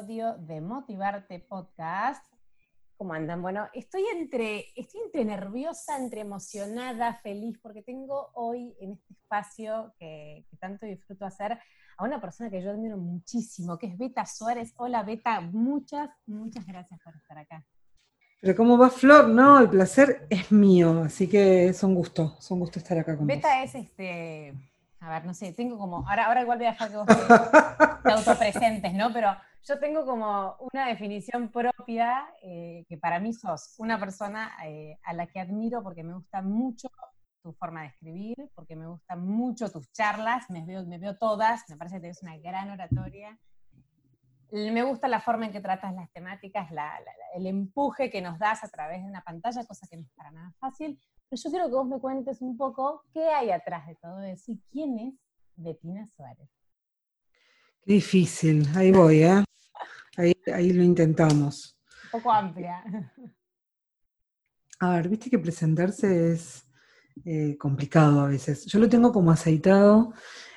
Episodio de Motivarte Podcast. ¿Cómo andan? Bueno, estoy entre, estoy entre nerviosa, entre emocionada, feliz, porque tengo hoy en este espacio que, tanto disfruto hacer a una persona que yo admiro muchísimo, que es Beta Suárez. Hola Beta, muchas, muchas gracias por estar acá. Pero ¿cómo va Flor? No, el placer es mío, así que es un gusto, es un gusto estar acá con Beta es este, a ver, no sé, tengo como, ahora, ahora igual voy a dejar que vos te autopresentes, ¿no? Pero yo tengo como una definición propia, eh, que para mí sos una persona eh, a la que admiro porque me gusta mucho tu forma de escribir, porque me gustan mucho tus charlas, me veo, me veo todas, me parece que tienes una gran oratoria. Me gusta la forma en que tratas las temáticas, el empuje que nos das a través de una pantalla, cosa que no es para nada fácil. Pero yo quiero que vos me cuentes un poco qué hay atrás de todo eso y quién es Betina Suárez. Qué difícil, ahí voy, ¿eh? Ahí, lo intentamos. Un poco amplia. A ver, viste que presentarse es eh, complicado a veces. Yo lo tengo como aceitado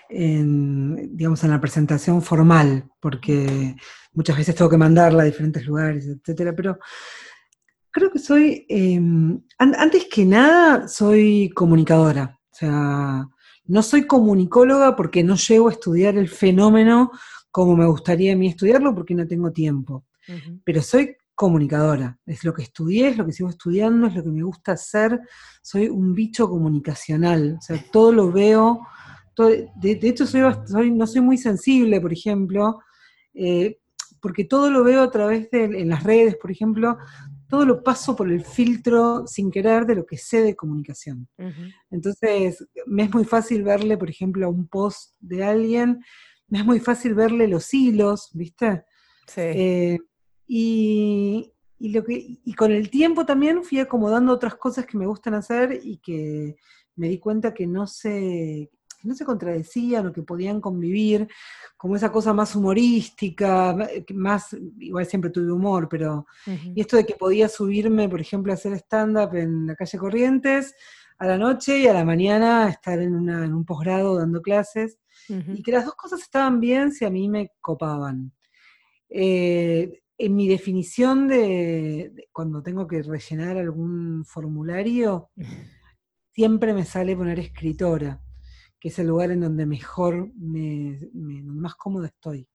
en, digamos, en la presentación formal, porque muchas veces tengo que mandarla a diferentes lugares, etcétera, pero creo que soy, em, antes que nada, soy comunicadora. O sea, no soy comunicóloga porque no llego a estudiar el fenómeno como me gustaría a mí estudiarlo porque no tengo tiempo. Pero soy comunicadora, es lo que estudié, es lo que sigo estudiando, es lo que me gusta hacer. Soy un bicho comunicacional, o sea, todo lo veo. de, hecho, soy, no soy muy sensible, por ejemplo, eh, porque todo lo veo a través de, en las redes, por ejemplo, todo lo paso por el filtro sin querer de lo que sé de comunicación. Entonces, me es muy fácil verle, por ejemplo, a un post de alguien, me es muy fácil verle los hilos, ¿viste? Sí. Eh, y, lo que, y con el tiempo también fui acomodando otras cosas que me gustan hacer y que me di cuenta que no se, no se contradecían o que podían convivir, como esa cosa más humorística, más, igual siempre tuve humor, pero, y esto de que podía subirme, por ejemplo, a hacer stand-up en la calle Corrientes a la noche y a la mañana estar en, un posgrado dando clases, y que las dos cosas estaban bien si a mí me copaban. Eh, en mi definición de, cuando tengo que rellenar algún formulario, siempre me sale poner escritora que es el lugar en donde mejor, me, más cómodo estoy.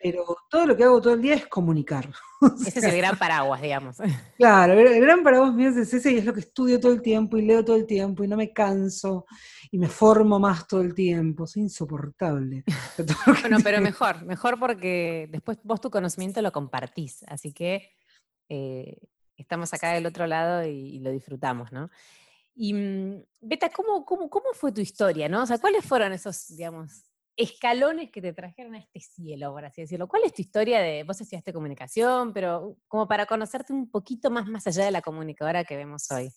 Pero todo lo que hago todo el día es comunicar. ese es el gran paraguas, digamos. Claro, el gran paraguas mío es ese y es lo que estudio todo el tiempo y leo todo el tiempo y no me canso y me formo más todo el tiempo. Es insoportable. bueno, pero mejor, mejor porque después vos tu conocimiento lo compartís, así que eh, estamos acá del otro lado y lo disfrutamos, ¿no? Y mm, Beta, ¿cómo, cómo, cómo fue tu historia? ¿no? O sea, ¿cuáles fueron esos, digamos, escalones que te trajeron a este cielo, por así decirlo? ¿Cuál es tu historia de, vos estudiaste comunicación, pero como para conocerte un poquito más más allá de la comunicadora que vemos hoy?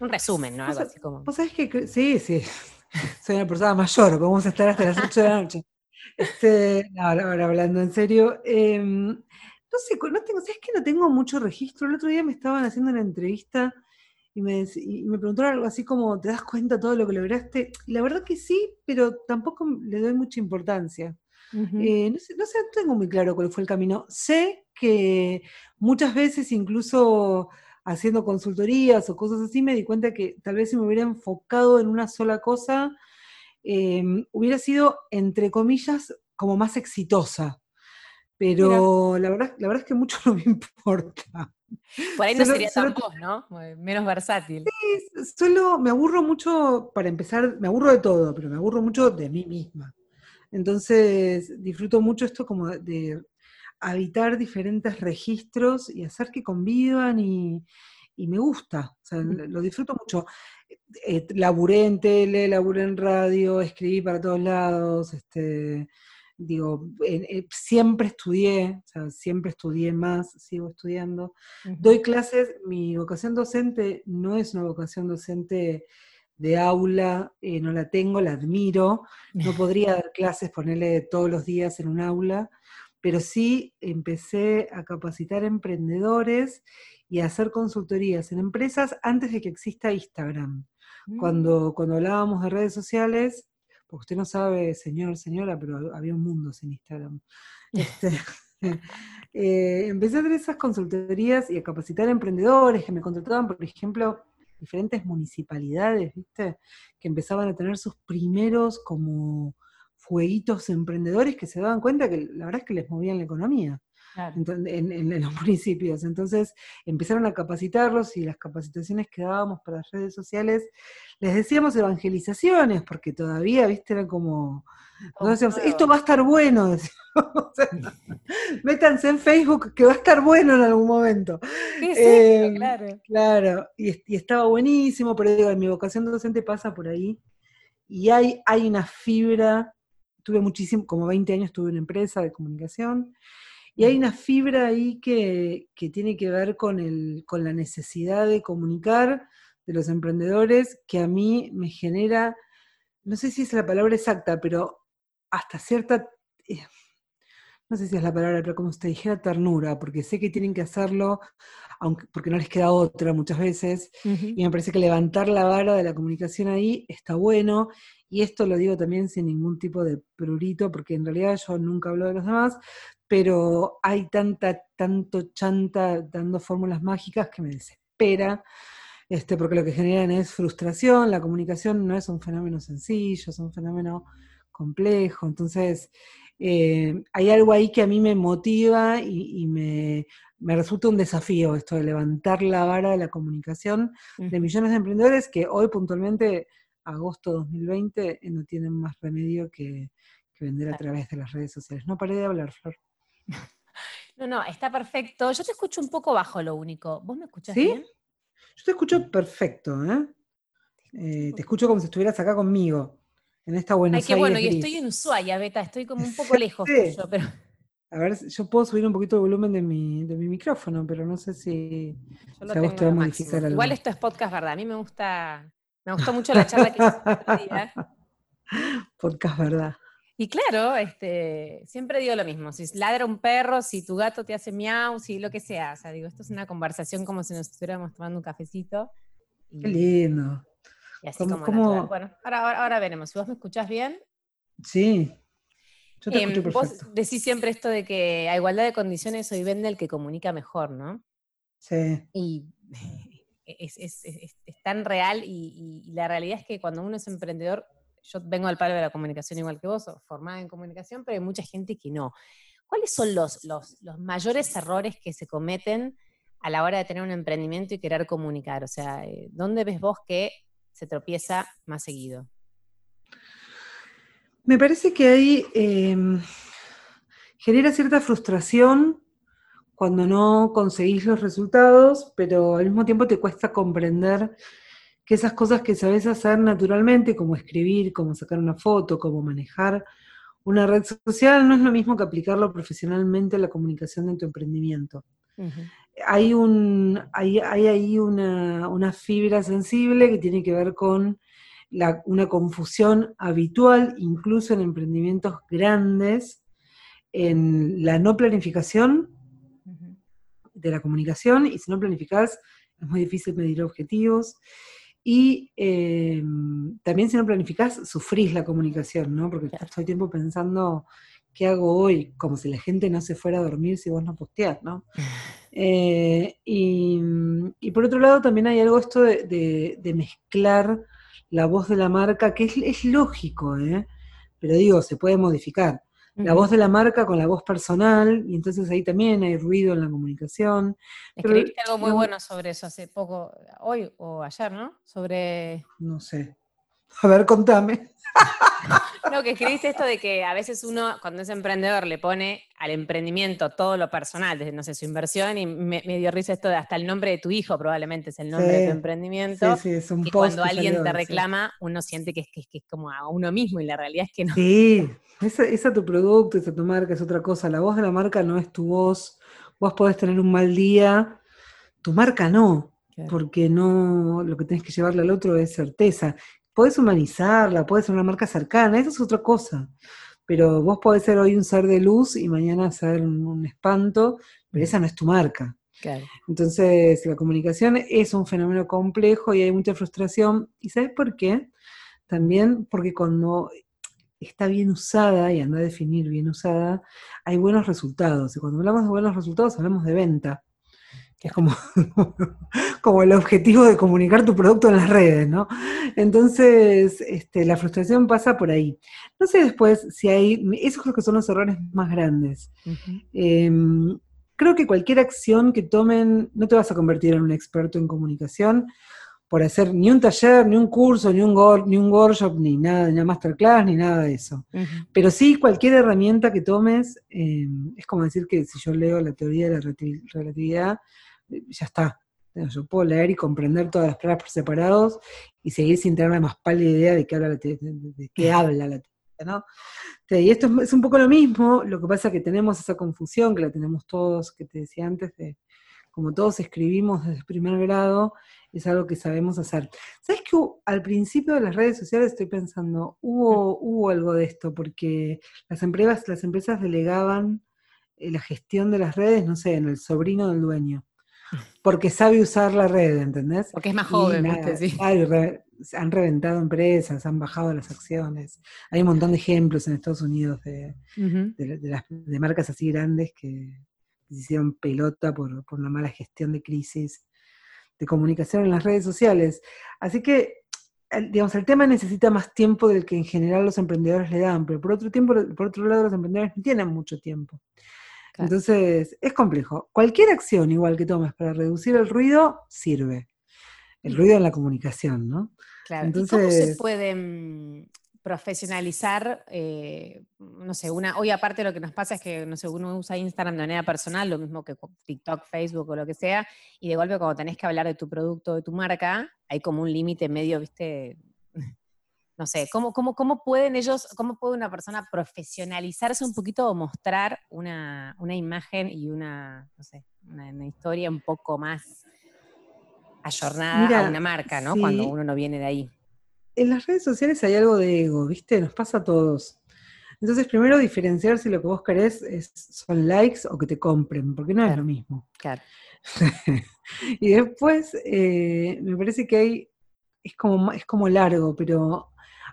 Un resumen, ¿no? Algo así como... Vos sabés que, sí, sí, soy una persona mayor, vamos a estar hasta las 8 de la noche. Este, ahora, hablando en serio, em, no sé, no tengo, ¿sabes que no tengo mucho registro? El otro día me estaban haciendo una entrevista y me, y me preguntaron algo así como, ¿te das cuenta todo lo que lograste? Y la verdad que sí, pero tampoco le doy mucha importancia. Eh, no, sé, no, sé, tengo muy claro cuál fue el camino. Sé que muchas veces, incluso haciendo consultorías o cosas así, me di cuenta que tal vez si me hubiera enfocado en una sola cosa, em, hubiera sido, entre comillas, como más exitosa. Pero la verdad, la verdad es que mucho no me importa. Por ahí no sería tan vos, ¿no? Menos versátil. Sí, solo me aburro mucho, para empezar, me aburro de todo, pero me aburro mucho de mí misma. Entonces, disfruto mucho esto como de habitar diferentes registros y hacer que convivan y, me gusta, o sea, lo disfruto mucho. Eh, laburé en tele, laburé en radio, escribí para todos lados, este, digo, siempre estudié, o sea, siempre estudié más, sigo estudiando. Doy clases, mi vocación docente no es una vocación docente de aula, eh, no la tengo, la admiro. No podría dar clases, ponerle todos los días en un aula, pero sí empecé a capacitar emprendedores y a hacer consultorías en empresas antes de que exista Instagram. Mm. Cuando, cuando hablábamos de redes sociales, porque usted no sabe, señor, señora, pero había un mundo sin Instagram. Este, eh, empecé a hacer esas consultorías y a capacitar a emprendedores que me contrataban, por ejemplo, diferentes municipalidades, ¿viste? Que empezaban a tener sus primeros como fueguitos emprendedores que se daban cuenta que la verdad es que les movían la economía en, los municipios. Entonces empezaron a capacitarlos y las capacitaciones que dábamos para las redes sociales, les decíamos evangelizaciones, porque todavía, viste, era como... decíamos, esto va a estar bueno, métanse en Facebook que va a estar bueno en algún momento. Sí, em, claro. Claro, y, estaba buenísimo, pero digo, mi vocación docente pasa por ahí, y hay, hay una fibra, tuve muchísimo, como 20 años tuve una empresa de comunicación, y hay una fibra ahí que, tiene que ver con, el, con la necesidad de comunicar de los emprendedores que a mí me genera, no sé si es la palabra exacta, pero hasta cierta, eh, no sé si es la palabra, pero como usted dijera, ternura, porque sé que tienen que hacerlo, aunque, porque no les queda otra muchas veces, y me parece que levantar la vara de la comunicación ahí está bueno, y esto lo digo también sin ningún tipo de prurito, porque en realidad yo nunca hablo de los demás, pero hay tanta, tanto chanta dando fórmulas mágicas que me desespera, este, porque lo que generan es frustración, la comunicación no es un fenómeno sencillo, es un fenómeno complejo, entonces eh, hay algo ahí que a mí me motiva y, me, resulta un desafío esto de levantar la vara de la comunicación de millones de emprendedores que hoy puntualmente, agosto 2020, no tienen más remedio que, que vender a través de las redes sociales. No paré de hablar, Flor. No, no, está perfecto. Yo te escucho un poco bajo lo único. ¿Vos me escuchás ¿Sí? bien? Yo te escucho perfecto, ¿eh? ¿eh? te escucho como si estuvieras acá conmigo, en esta buena Ay, qué bueno, y estoy en Ushuaia, Beta, estoy como un poco lejos tuyo, pero... A ver, yo puedo subir un poquito el volumen de mi, de mi micrófono, pero no sé si, yo lo tengo a modificar algo. Igual esto es podcast, ¿verdad? A mí me gusta, me gustó mucho la charla que hiciste. Podcast, ¿verdad? Y claro, este, siempre digo lo mismo, si ladra un perro, si tu gato te hace miau, si lo que sea, o sea, digo, esto es una conversación como si nos estuviéramos tomando un cafecito. Qué lindo. Y así como, Bueno, ahora, ahora, veremos, si vos me escuchás bien. Sí, yo te perfecto. Vos decís siempre esto de que a igualdad de condiciones hoy vende el que comunica mejor, ¿no? Sí. Y es, es, es, tan real y, y la realidad es que cuando uno es emprendedor yo vengo al palo de la comunicación igual que vos, formada en comunicación, pero hay mucha gente que no. ¿Cuáles son los, los, mayores errores que se cometen a la hora de tener un emprendimiento y querer comunicar? O sea, eh, ¿dónde ves vos que se tropieza más seguido? Me parece que ahí em, genera cierta frustración cuando no conseguís los resultados, pero al mismo tiempo te cuesta comprender que esas cosas que sabes hacer naturalmente, como escribir, como sacar una foto, como manejar una red social, no es lo mismo que aplicarlo profesionalmente a la comunicación de tu emprendimiento. Hay, un, hay, ahí una, fibra sensible que tiene que ver con una confusión habitual, incluso en emprendimientos grandes, en la no planificación de la comunicación, y si no planificas es muy difícil medir objetivos. Y em, también si no planificás, sufrís la comunicación, ¿no? Porque estás todo el tiempo pensando, ¿qué hago hoy? Como si la gente no se fuera a dormir si vos no posteás, ¿no? Eh, y, por otro lado también hay algo esto de, mezclar la voz de la marca, que es, es lógico, ¿eh? Pero digo, se puede modificar la voz de la marca con la voz personal, y entonces ahí también hay ruido en la comunicación. Escribiste algo muy bueno sobre eso hace poco, hoy o ayer, ¿no? Sobre... No sé. A ver, contame. No, que escribiste esto de que a veces uno, cuando es emprendedor, le pone al emprendimiento todo lo personal, desde, no sé, su inversión, y me, dio risa esto de hasta el nombre de tu hijo, probablemente es el nombre de tu emprendimiento. Sí, sí, es un cuando alguien te reclama, uno siente que es, que, es, como a uno mismo, y la realidad es que no. Sí, esa es tu producto, esa tu marca, es otra cosa. La voz de la marca no es tu voz. Vos podés tener un mal día, tu marca no. Porque no, lo que tenés que llevarle al otro es certeza puedes humanizarla, puede ser una marca cercana, eso es otra cosa. Pero vos podés ser hoy un ser de luz y mañana ser un, espanto, pero esa no es tu marca. Entonces, la comunicación es un fenómeno complejo y hay mucha frustración. ¿Y sabes por qué? También porque cuando está bien usada, y anda a definir bien usada, hay buenos resultados. Y cuando hablamos de buenos resultados, hablamos de venta que es como, como el objetivo de comunicar tu producto en las redes, ¿no? Entonces, este, la frustración pasa por ahí. No sé después si hay, esos creo que son los errores más grandes. Em, creo que cualquier acción que tomen, no te vas a convertir en un experto en comunicación por hacer ni un taller, ni un curso, ni un, ni un workshop, ni nada, ni una masterclass, ni nada de eso. Pero sí, cualquier herramienta que tomes, em, es como decir que si yo leo la teoría de la relatividad, ya está. Yo puedo leer y comprender todas las palabras por separados y seguir sin tener más pálida idea de qué habla la, de, qué habla la ¿no? Y esto es, un poco lo mismo, lo que pasa es que tenemos esa confusión, que la tenemos todos, que te decía antes, de como todos escribimos desde el primer grado, es algo que sabemos hacer. ¿Sabes que al principio de las redes sociales estoy pensando, hubo, hubo algo de esto, porque las empresas, las empresas delegaban eh, la gestión de las redes, no sé, en el sobrino del dueño porque sabe usar la red, ¿entendés? Porque es más joven, sí. han reventado empresas, han bajado las acciones. Hay un montón de ejemplos en Estados Unidos de, marcas así grandes que se hicieron pelota por, por una mala gestión de crisis de comunicación en las redes sociales. Así que, digamos, el tema necesita más tiempo del que en general los emprendedores le dan, pero por otro, tiempo, por otro lado los emprendedores no tienen mucho tiempo. Entonces, es complejo. Cualquier acción igual que tomes para reducir el ruido, sirve. El ruido en la comunicación, ¿no? Claro. Entonces, ¿Y ¿Cómo se puede mm, profesionalizar, eh, no sé, una, hoy aparte lo que nos pasa es que, no sé, uno usa Instagram de manera personal, lo mismo que TikTok, Facebook o lo que sea, y de golpe cuando tenés que hablar de tu producto, de tu marca, hay como un límite medio, viste, no sé, ¿cómo, cómo, cómo pueden ellos, cómo puede una persona profesionalizarse un poquito o mostrar una, imagen y una, no sé, una, historia un poco más ayornada a una marca, ¿no? Cuando uno no viene de ahí. En las redes sociales hay algo de ego, ¿viste? Nos pasa a todos. Entonces, primero diferenciar si lo que vos querés es, son likes o que te compren, porque no es lo mismo. Claro. y después, eh, me parece que hay, es como, es como largo, pero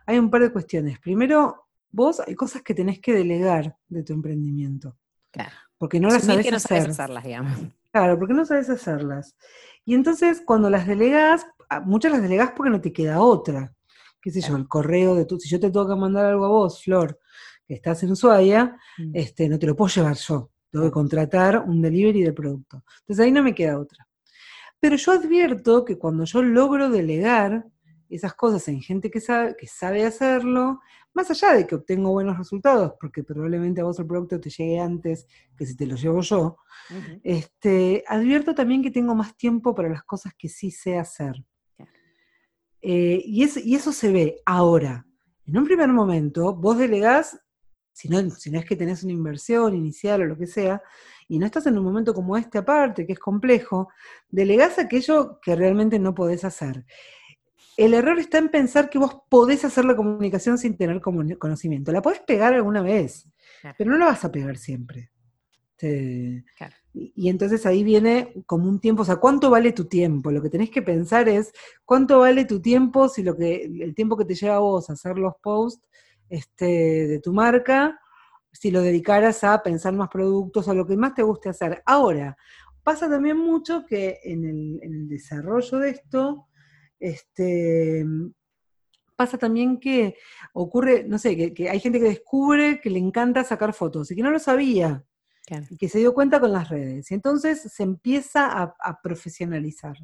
hay un par de cuestiones. Primero, vos hay cosas que tenés que delegar de tu emprendimiento. Claro. Porque no las sabes no hacer. hacerlas, digamos. Claro, porque no sabes hacerlas. Y entonces, cuando las delegas, muchas las delegas porque no te queda otra. Qué sé yo, el correo de tu. Si yo te tengo que mandar algo a vos, Flor, que estás en Ushuaia, mm. este, no te lo puedo llevar yo. Tengo que contratar un delivery del producto. Entonces ahí no me queda otra. Pero yo advierto que cuando yo logro delegar, esas cosas en gente que sabe, que sabe hacerlo, más allá de que obtengo buenos resultados, porque probablemente a vos el producto te llegue antes que si te lo llevo yo, este, advierto también que tengo más tiempo para las cosas que sí sé hacer. Eh, y, y eso se ve ahora. En un primer momento, vos delegás, si no, si no es que tenés una inversión inicial o lo que sea, y no estás en un momento como este aparte, que es complejo, delegás aquello que realmente no podés hacer. El error está en pensar que vos podés hacer la comunicación sin tener conocimiento. La podés pegar alguna vez, pero no la vas a pegar siempre. y, entonces ahí viene como un tiempo, o sea, ¿cuánto vale tu tiempo? Lo que tenés que pensar es, ¿cuánto vale tu tiempo si lo que, el tiempo que te lleva a vos a hacer los posts este, de tu marca, si lo dedicaras a pensar más productos o lo que más te guste hacer? Ahora, pasa también mucho que en el desarrollo de esto, este, pasa también que ocurre, no sé, que, hay gente que descubre que le encanta sacar fotos y que no lo sabía. Y que se dio cuenta con las redes. Y entonces se empieza a, profesionalizar,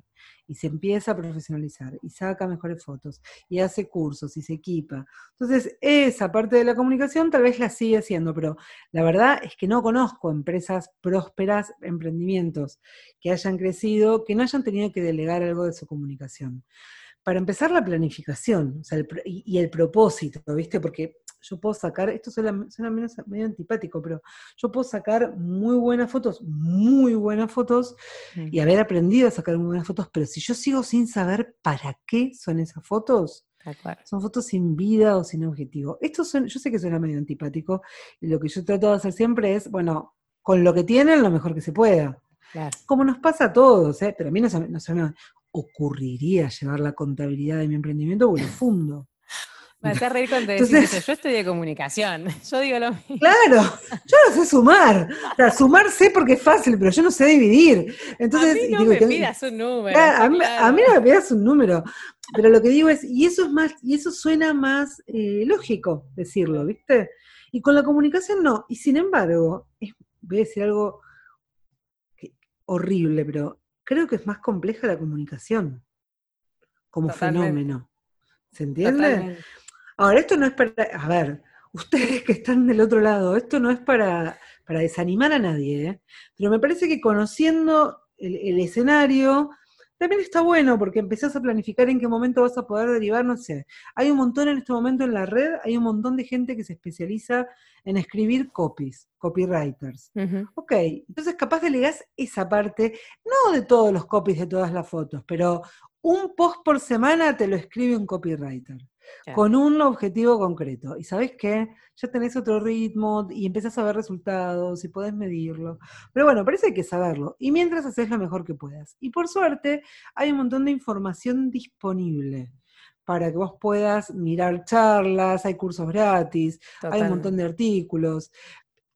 y se empieza a profesionalizar, y saca mejores fotos, y hace cursos, y se equipa. Entonces, esa parte de la comunicación tal vez la sigue haciendo, pero la verdad es que no conozco empresas prósperas, emprendimientos que hayan crecido, que no hayan tenido que delegar algo de su comunicación. Para empezar, la planificación y el propósito, ¿viste? Porque yo puedo sacar, esto suena, medio antipático, pero yo puedo sacar muy buenas fotos, muy buenas fotos, y haber aprendido a sacar muy buenas fotos, pero si yo sigo sin saber para qué son esas fotos, son fotos sin vida o sin objetivo. Esto yo sé que suena medio antipático, y lo que yo trato de hacer siempre es, bueno, con lo que tienen, lo mejor que se pueda. Como nos pasa a todos, ¿eh? pero a mí no se, no se me ocurriría llevar la contabilidad de mi emprendimiento o el fondo. Me hace reír cuando decís eso. Yo estudié comunicación. Yo digo lo mismo. Claro, yo no sé sumar. O sea, sumar sé porque es fácil, pero yo no sé dividir. Entonces, a mí no me pidas un número. a, mí, no me pidas un número. Pero lo que digo es, y eso es más, y eso suena más eh, lógico decirlo, ¿viste? Y con la comunicación no. Y sin embargo, voy a decir algo horrible, pero creo que es más compleja la comunicación como fenómeno. ¿Se entiende? Ahora, esto no es para, a ver, ustedes que están del otro lado, esto no es para, para desanimar a nadie, ¿eh? pero me parece que conociendo el, escenario, también está bueno porque empezás a planificar en qué momento vas a poder derivar, no sé. Hay un montón en este momento en la red, hay un montón de gente que se especializa en escribir copies, copywriters. Ok, entonces capaz delegás esa parte, no de todos los copies de todas las fotos, pero un post por semana te lo escribe un copywriter con un objetivo concreto. Y sabes qué, ya tenés otro ritmo y empezás a ver resultados y podés medirlo. Pero bueno, parece que hay que saberlo. Y mientras haces lo mejor que puedas. Y por suerte, hay un montón de información disponible para que vos puedas mirar charlas, hay cursos gratis, hay un montón de artículos.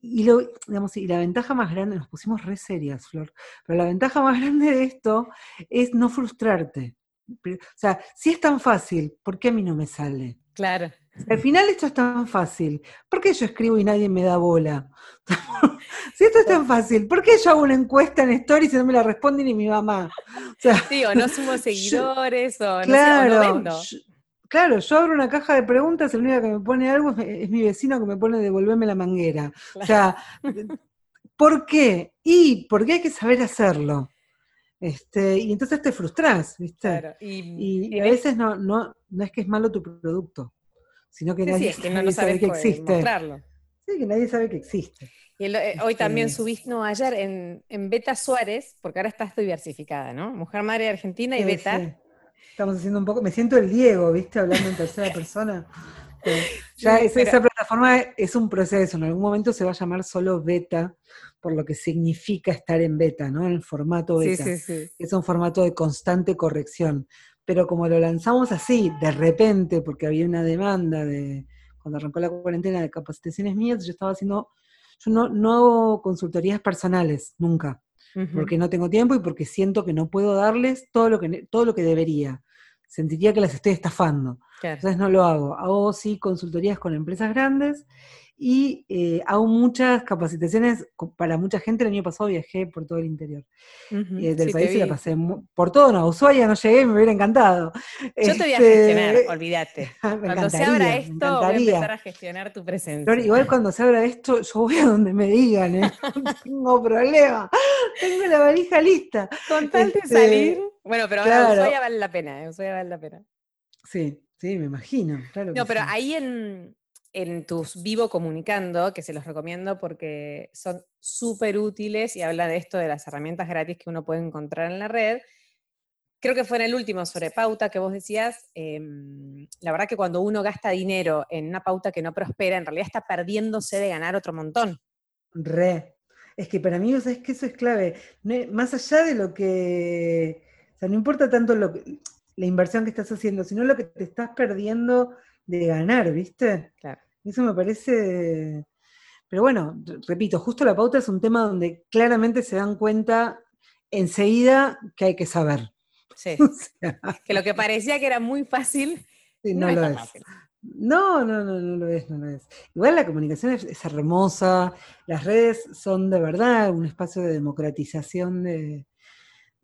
Y, lo, digamos, y la ventaja más grande, nos pusimos re serias, Flor, pero la ventaja más grande de esto es no frustrarte. O sea, si es tan fácil, ¿por qué a mí no me sale? Claro. Al final esto es tan fácil, ¿por qué yo escribo y nadie me da bola? si esto es tan fácil, ¿por qué yo hago una encuesta en Stories y no me la responde ni mi mamá? sí, o no sumo seguidores, o, no claro, claro, yo abro una caja de preguntas, el único que me pone algo es, mi vecino que me pone devolverme la manguera. O sea, ¿por qué? Y porque hay que saber hacerlo. Este, y entonces te frustras, ¿viste? y, a veces no, no, no es que es malo tu producto, sino que nadie, sabe que existe. Sí, que nadie sabe que existe. Y eh, hoy este, también subiste, no, ayer en, en, Beta Suárez, porque ahora estás diversificada, ¿no? Mujer Madre Argentina y Beta. Estamos haciendo un poco, me siento el Diego, ¿viste? Hablando en tercera persona. ya esa plataforma es un proceso, en algún momento se va a llamar solo Beta, por lo que significa estar en beta, ¿no? En el formato beta. Es un formato de constante corrección. Pero como lo lanzamos así, de repente, porque había una demanda de, cuando arrancó la cuarentena de capacitaciones mías, yo estaba haciendo, yo no, no hago consultorías personales, nunca, porque no tengo tiempo y porque siento que no puedo darles todo lo que, todo lo que debería. Sentiría que las estoy estafando. Entonces no lo hago. Hago sí consultorías con empresas grandes y eh, hago muchas capacitaciones para mucha gente. El año pasado viajé por todo el interior eh, del país y la pasé por todo. No, Ushuaia no llegué, me hubiera encantado. Yo te voy a gestionar, este, olvídate. cuando se abra esto, voy a empezar a gestionar tu presencia. igual cuando se abra esto, yo voy a donde me digan, ¿eh? no tengo problema. Tengo la valija lista. Con tal de este, salir. Bueno, pero claro. Ushuaia vale la pena, Ushuaia vale la pena. Sí, sí, me imagino. Claro no, pero ahí en, en tus Vivo Comunicando, que se los recomiendo porque son súper útiles y habla de esto de las herramientas gratis que uno puede encontrar en la red. Creo que fue en el último sobre pauta que vos decías, em, la verdad que cuando uno gasta dinero en una pauta que no prospera, en realidad está perdiéndose de ganar otro montón. Re. Es que para mí, o es que eso es clave. más allá de lo que, o sea, no importa tanto lo la inversión que estás haciendo, sino lo que te estás perdiendo de ganar, ¿viste? Claro. Eso me parece... Pero bueno, repito, justo la pauta es un tema donde claramente se dan cuenta enseguida que hay que saber. Sí. que lo que parecía que era muy fácil, no, lo es. No, no, no, no lo es, no lo es. Igual la comunicación es, hermosa, las redes son de verdad un espacio de democratización de,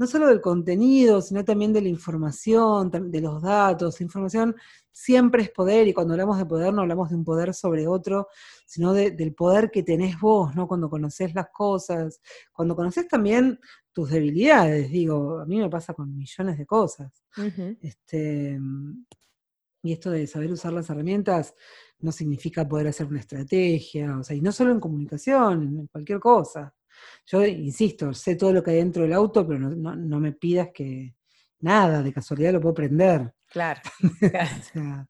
no solo del contenido, sino también de la información, de los datos. información siempre es poder, y cuando hablamos de poder no hablamos de un poder sobre otro, sino del poder que tenés vos, ¿no? Cuando conoces las cosas, cuando conoces también tus debilidades, digo, a mí me pasa con millones de cosas. este, y esto de saber usar las herramientas no significa poder hacer una estrategia, o sea, y no solo en comunicación, en cualquier cosa. Yo insisto, sé todo lo que hay dentro del auto, pero no, me pidas que nada, de casualidad lo puedo prender. Claro.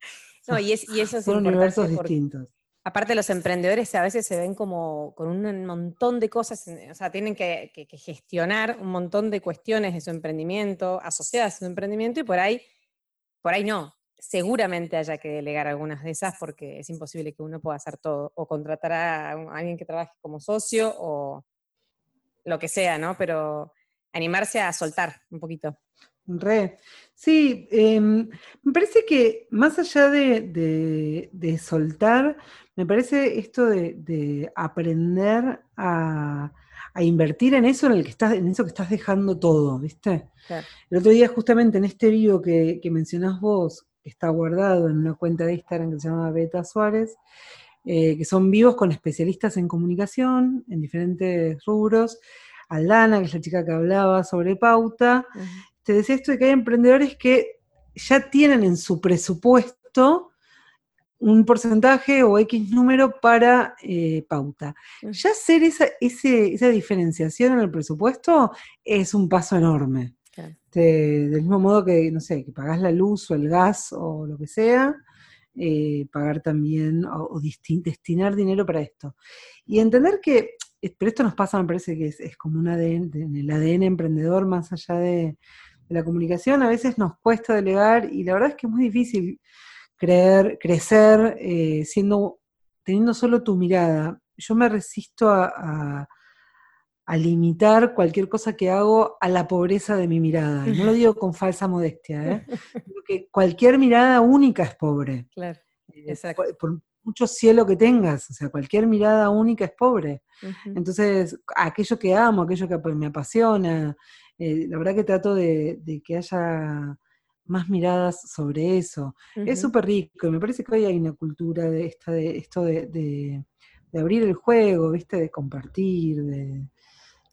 no, y, es, y, eso es son universos distintos. Aparte los emprendedores a veces se ven como con un montón de cosas, o sea, tienen que, gestionar un montón de cuestiones de su emprendimiento, asociadas a su emprendimiento, y por ahí, por ahí no. Seguramente haya que delegar algunas de esas porque es imposible que uno pueda hacer todo, o contratar a alguien que trabaje como socio, o, lo que sea, ¿no? Pero animarse a soltar un poquito. Re. Sí, em, me parece que más allá de, soltar, me parece esto de, aprender a, invertir en eso en el que estás, en eso que estás dejando todo, ¿viste? El otro día, justamente en este video que, que mencionás vos, que está guardado en una cuenta de Instagram que se llama Beta Suárez, eh, que son vivos con especialistas en comunicación, en diferentes rubros. Aldana, que es la chica que hablaba sobre pauta, te decía esto de que hay emprendedores que ya tienen en su presupuesto un porcentaje o X número para eh, pauta. Ya hacer esa, esa diferenciación en el presupuesto es un paso enorme. del mismo modo que, no sé, que pagás la luz o el gas o lo que sea, eh, pagar también o, destinar dinero para esto. Y entender que, eh, pero esto nos pasa, me parece que es, como un ADN, en el ADN emprendedor más allá de, la comunicación, a veces nos cuesta delegar y la verdad es que es muy difícil creer, crecer eh, siendo, teniendo solo tu mirada. Yo me resisto a limitar cualquier cosa que hago a la pobreza de mi mirada. Y no lo digo con falsa modestia, ¿eh? Porque cualquier mirada única es pobre. Claro, eh, Por mucho cielo que tengas, o sea, cualquier mirada única es pobre. Entonces, aquello que amo, aquello que me apasiona, eh, la verdad que trato de, que haya más miradas sobre eso. Es súper rico y me parece que hoy hay una cultura de, esta, de esto de, de, abrir el juego, ¿viste? De compartir, de,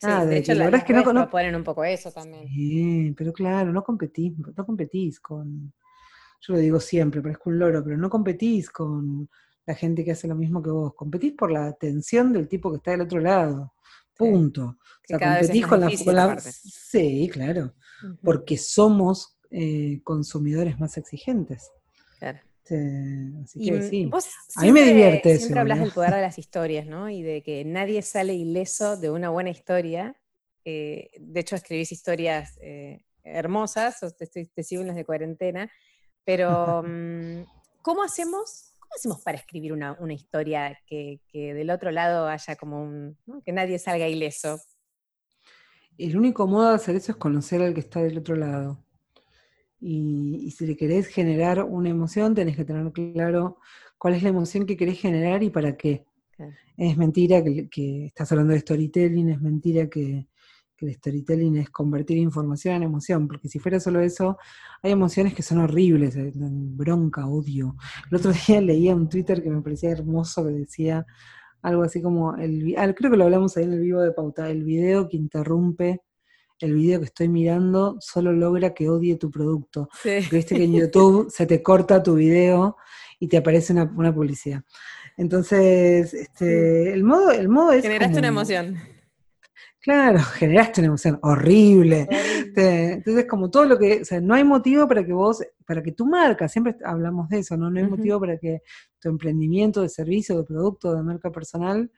Sí, de hecho, la, verdad es que no, ponen un poco eso también. Sí, pero claro, no competís, no competís con, yo lo digo siempre, parezco un loro, pero no competís con la gente que hace lo mismo que vos, competís por la atención del tipo que está del otro lado. Punto. o sea, competís con la, Sí, claro. Porque somos eh, consumidores más exigentes. Claro. Así que sí. a mí me divierte Siempre hablas del poder de las historias, ¿no? Y de que nadie sale ileso de una buena historia. Eh, de hecho, escribís historias eh, hermosas, te, te, sigo en las de cuarentena, pero mm, ¿cómo hacemos, cómo hacemos para escribir una, historia que, del otro lado haya como un, que nadie salga ileso? El único modo de hacer eso es conocer al que está del otro lado. Y, si le querés generar una emoción, tenés que tener claro cuál es la emoción que querés generar y para qué. Es mentira que, estás hablando de storytelling, es mentira que, el storytelling es convertir información en emoción, porque si fuera solo eso, hay emociones que son horribles, eh, bronca, odio. El otro día leía un Twitter que me parecía hermoso que decía algo así como, el, ah, creo que lo hablamos ahí en el vivo de pauta, el video que interrumpe el video que estoy mirando solo logra que odie tu producto. Viste que en YouTube se te corta tu video y te aparece una, publicidad. Entonces, este, el, modo, el modo es... Generaste una emoción. Claro, generaste una emoción horrible. Entonces, como todo lo que, o sea, no hay motivo para que vos, para que tu marca, siempre hablamos de eso, ¿no? No hay motivo para que tu emprendimiento de servicio, de producto, de marca personal,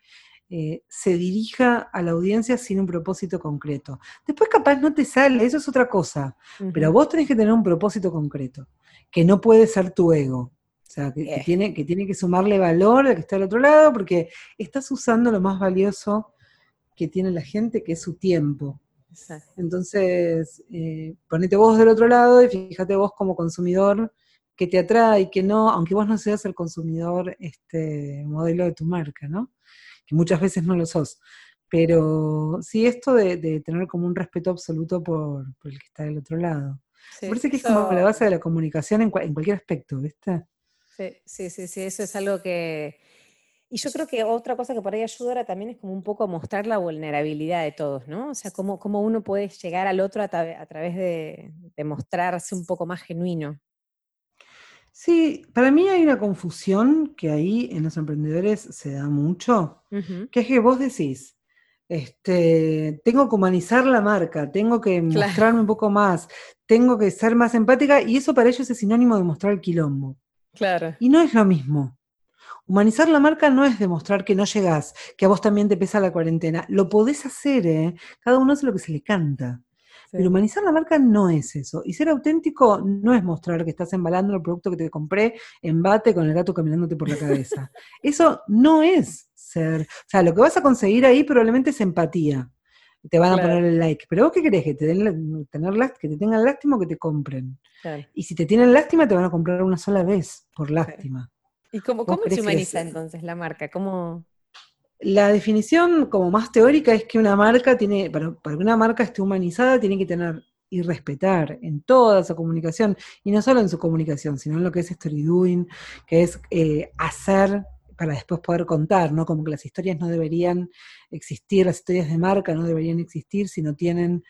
eh, se dirija a la audiencia sin un propósito concreto. Después capaz no te sale, eso es otra cosa, pero vos tenés que tener un propósito concreto, que no puede ser tu ego. O sea, que, tiene, que tiene que sumarle valor al que está al otro lado, porque estás usando lo más valioso que tiene la gente, que es su tiempo. Entonces, eh, ponete vos del otro lado y fíjate vos como consumidor que te atrae, que no, aunque vos no seas el consumidor este, modelo de tu marca, ¿no? Que muchas veces no lo sos. Pero sí, esto de, tener como un respeto absoluto por, el que está del otro lado. Me parece que es como la base de la comunicación en, en cualquier aspecto, ¿viste? Sí, sí, sí, sí, eso es algo que, y yo creo que otra cosa que por ahí ayuda también es como un poco mostrar la vulnerabilidad de todos, ¿no? O sea, cómo, cómo uno puede llegar al otro a, través de, mostrarse un poco más genuino. Sí, para mí hay una confusión que ahí en los emprendedores se da mucho, que es que vos decís, este, tengo que humanizar la marca, tengo que mostrarme un poco más, tengo que ser más empática, y eso para ellos es sinónimo de mostrar el quilombo. Claro. Y no es lo mismo. Humanizar la marca no es demostrar que no llegás, que a vos también te pesa la cuarentena. Lo podés hacer, ¿eh? Cada uno hace lo que se le canta. Pero humanizar la marca no es eso. Y ser auténtico no es mostrar que estás embalando el producto que te compré en bate con el gato caminándote por la cabeza. eso no es ser. O sea, lo que vas a conseguir ahí probablemente es empatía. Te van a poner el like. Pero vos qué querés? Que te, den, tener, que te tengan lástima o que te compren. Y si te tienen lástima, te van a comprar una sola vez, por lástima. ¿Y cómo, se humaniza entonces la marca? ¿Cómo... La definición como más teórica es que una marca tiene, para, que una marca esté humanizada, tiene que tener y respetar en toda su comunicación, y no solo en su comunicación, sino en lo que es story doing, que es eh, hacer para después poder contar, ¿no? Como que las historias no deberían existir, las historias de marca no deberían existir si no tienen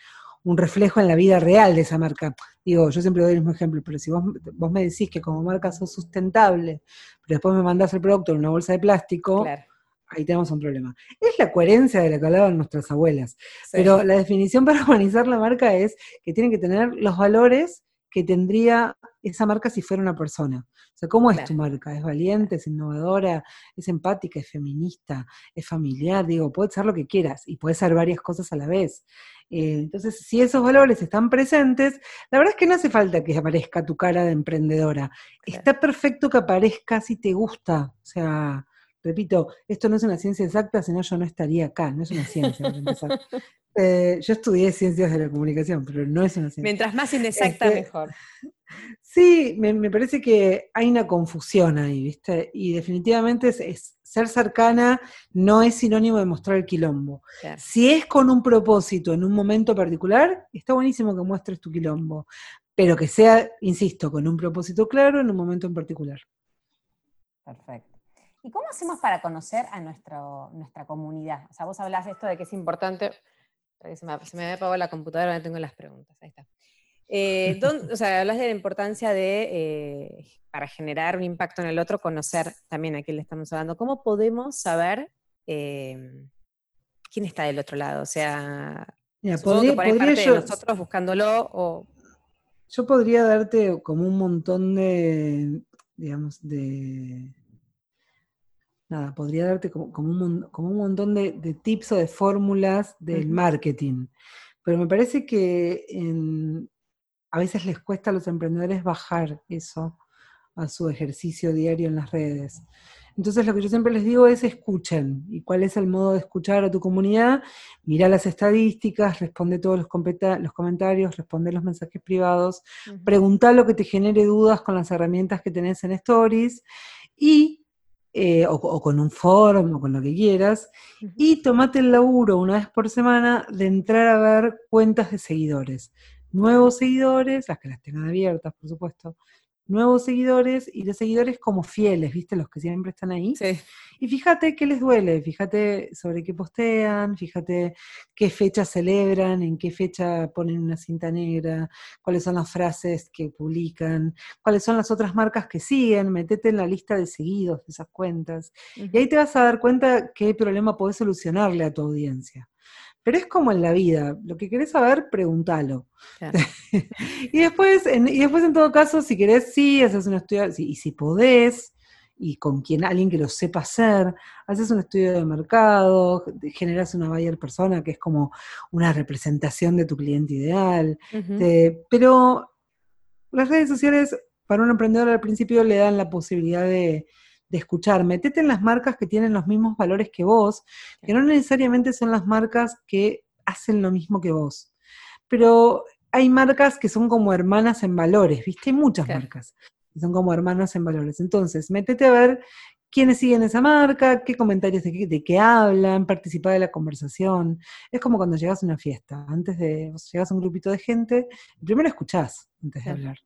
un reflejo en la vida real de esa marca. Digo, yo siempre doy el mismo ejemplo, pero si vos, vos me decís que como marca sos sustentable, pero después me mandás el producto en una bolsa de plástico, ahí tenemos un problema. Es la coherencia de la que hablaban nuestras abuelas. Pero la definición para humanizar la marca es que tienen que tener los valores que tendría esa marca si fuera una persona. O sea, ¿cómo es tu marca? ¿Es valiente, es innovadora, es empática, es feminista, es familiar? Digo, puede ser lo que quieras y puede ser varias cosas a la vez. Eh, entonces, si esos valores están presentes, la verdad es que no hace falta que aparezca tu cara de emprendedora. Está perfecto que aparezca si te gusta. O sea, repito, esto no es una ciencia exacta, si no yo no estaría acá, no es una ciencia. Eh, yo estudié ciencias de la comunicación, pero no es una ciencia. Mientras más inexacta, este, mejor. Sí, me, parece que hay una confusión ahí, ¿viste? Y definitivamente es, ser cercana no es sinónimo de mostrar el quilombo. Si es con un propósito en un momento particular, está buenísimo que muestres tu quilombo, pero que sea, insisto, con un propósito claro en un momento en particular. Perfecto. ¿Y cómo hacemos para conocer a nuestro, nuestra comunidad? O sea, vos hablas de esto de que es importante. Se me, se me había apagado la computadora, ahora tengo las preguntas. Ahí está. Eh, o sea, hablas de la importancia de, eh, para generar un impacto en el otro, conocer también a quién le estamos hablando. ¿Cómo podemos saber eh, quién está del otro lado? O sea, podría, parte yo, de nosotros buscándolo o... Yo podría darte como un montón de, digamos, de... Nada, podría darte como, un, como un, montón de, tips o de fórmulas del marketing. Pero me parece que en, a veces les cuesta a los emprendedores bajar eso a su ejercicio diario en las redes. Entonces lo que yo siempre les digo es escuchen. ¿Y cuál es el modo de escuchar a tu comunidad? Mira las estadísticas, responde todos los, los comentarios, responde los mensajes privados, pregunta lo que te genere dudas con las herramientas que tenés en Stories y eh, o, con un foro o con lo que quieras, y tomate el laburo una vez por semana de entrar a ver cuentas de seguidores. Nuevos seguidores, las que las tengan abiertas, por supuesto, nuevos seguidores y los seguidores como fieles, ¿viste? Los que siempre están ahí. Sí. Y fíjate qué les duele, fíjate sobre qué postean, fíjate qué fecha celebran, en qué fecha ponen una cinta negra, cuáles son las frases que publican, cuáles son las otras marcas que siguen, metete en la lista de seguidos de esas cuentas. Y ahí te vas a dar cuenta qué problema podés solucionarle a tu audiencia. Pero es como en la vida, lo que querés saber, pregúntalo. y, después, en, y después, en todo caso, si querés, sí, haces un estudio, y si podés, y con quien alguien que lo sepa hacer, haces un estudio de mercado, generas una buyer persona que es como una representación de tu cliente ideal. pero las redes sociales, para un emprendedor al principio, le dan la posibilidad de de escuchar. Metete en las marcas que tienen los mismos valores que vos, que no necesariamente son las marcas que hacen lo mismo que vos. Pero hay marcas que son como hermanas en valores, ¿viste? Hay muchas marcas. son como hermanos en valores. Entonces, métete a ver quiénes siguen esa marca, qué comentarios de qué, hablan, participar de la conversación. Es como cuando llegas a una fiesta, antes de, llegas a un grupito de gente, primero escuchás antes de hablar,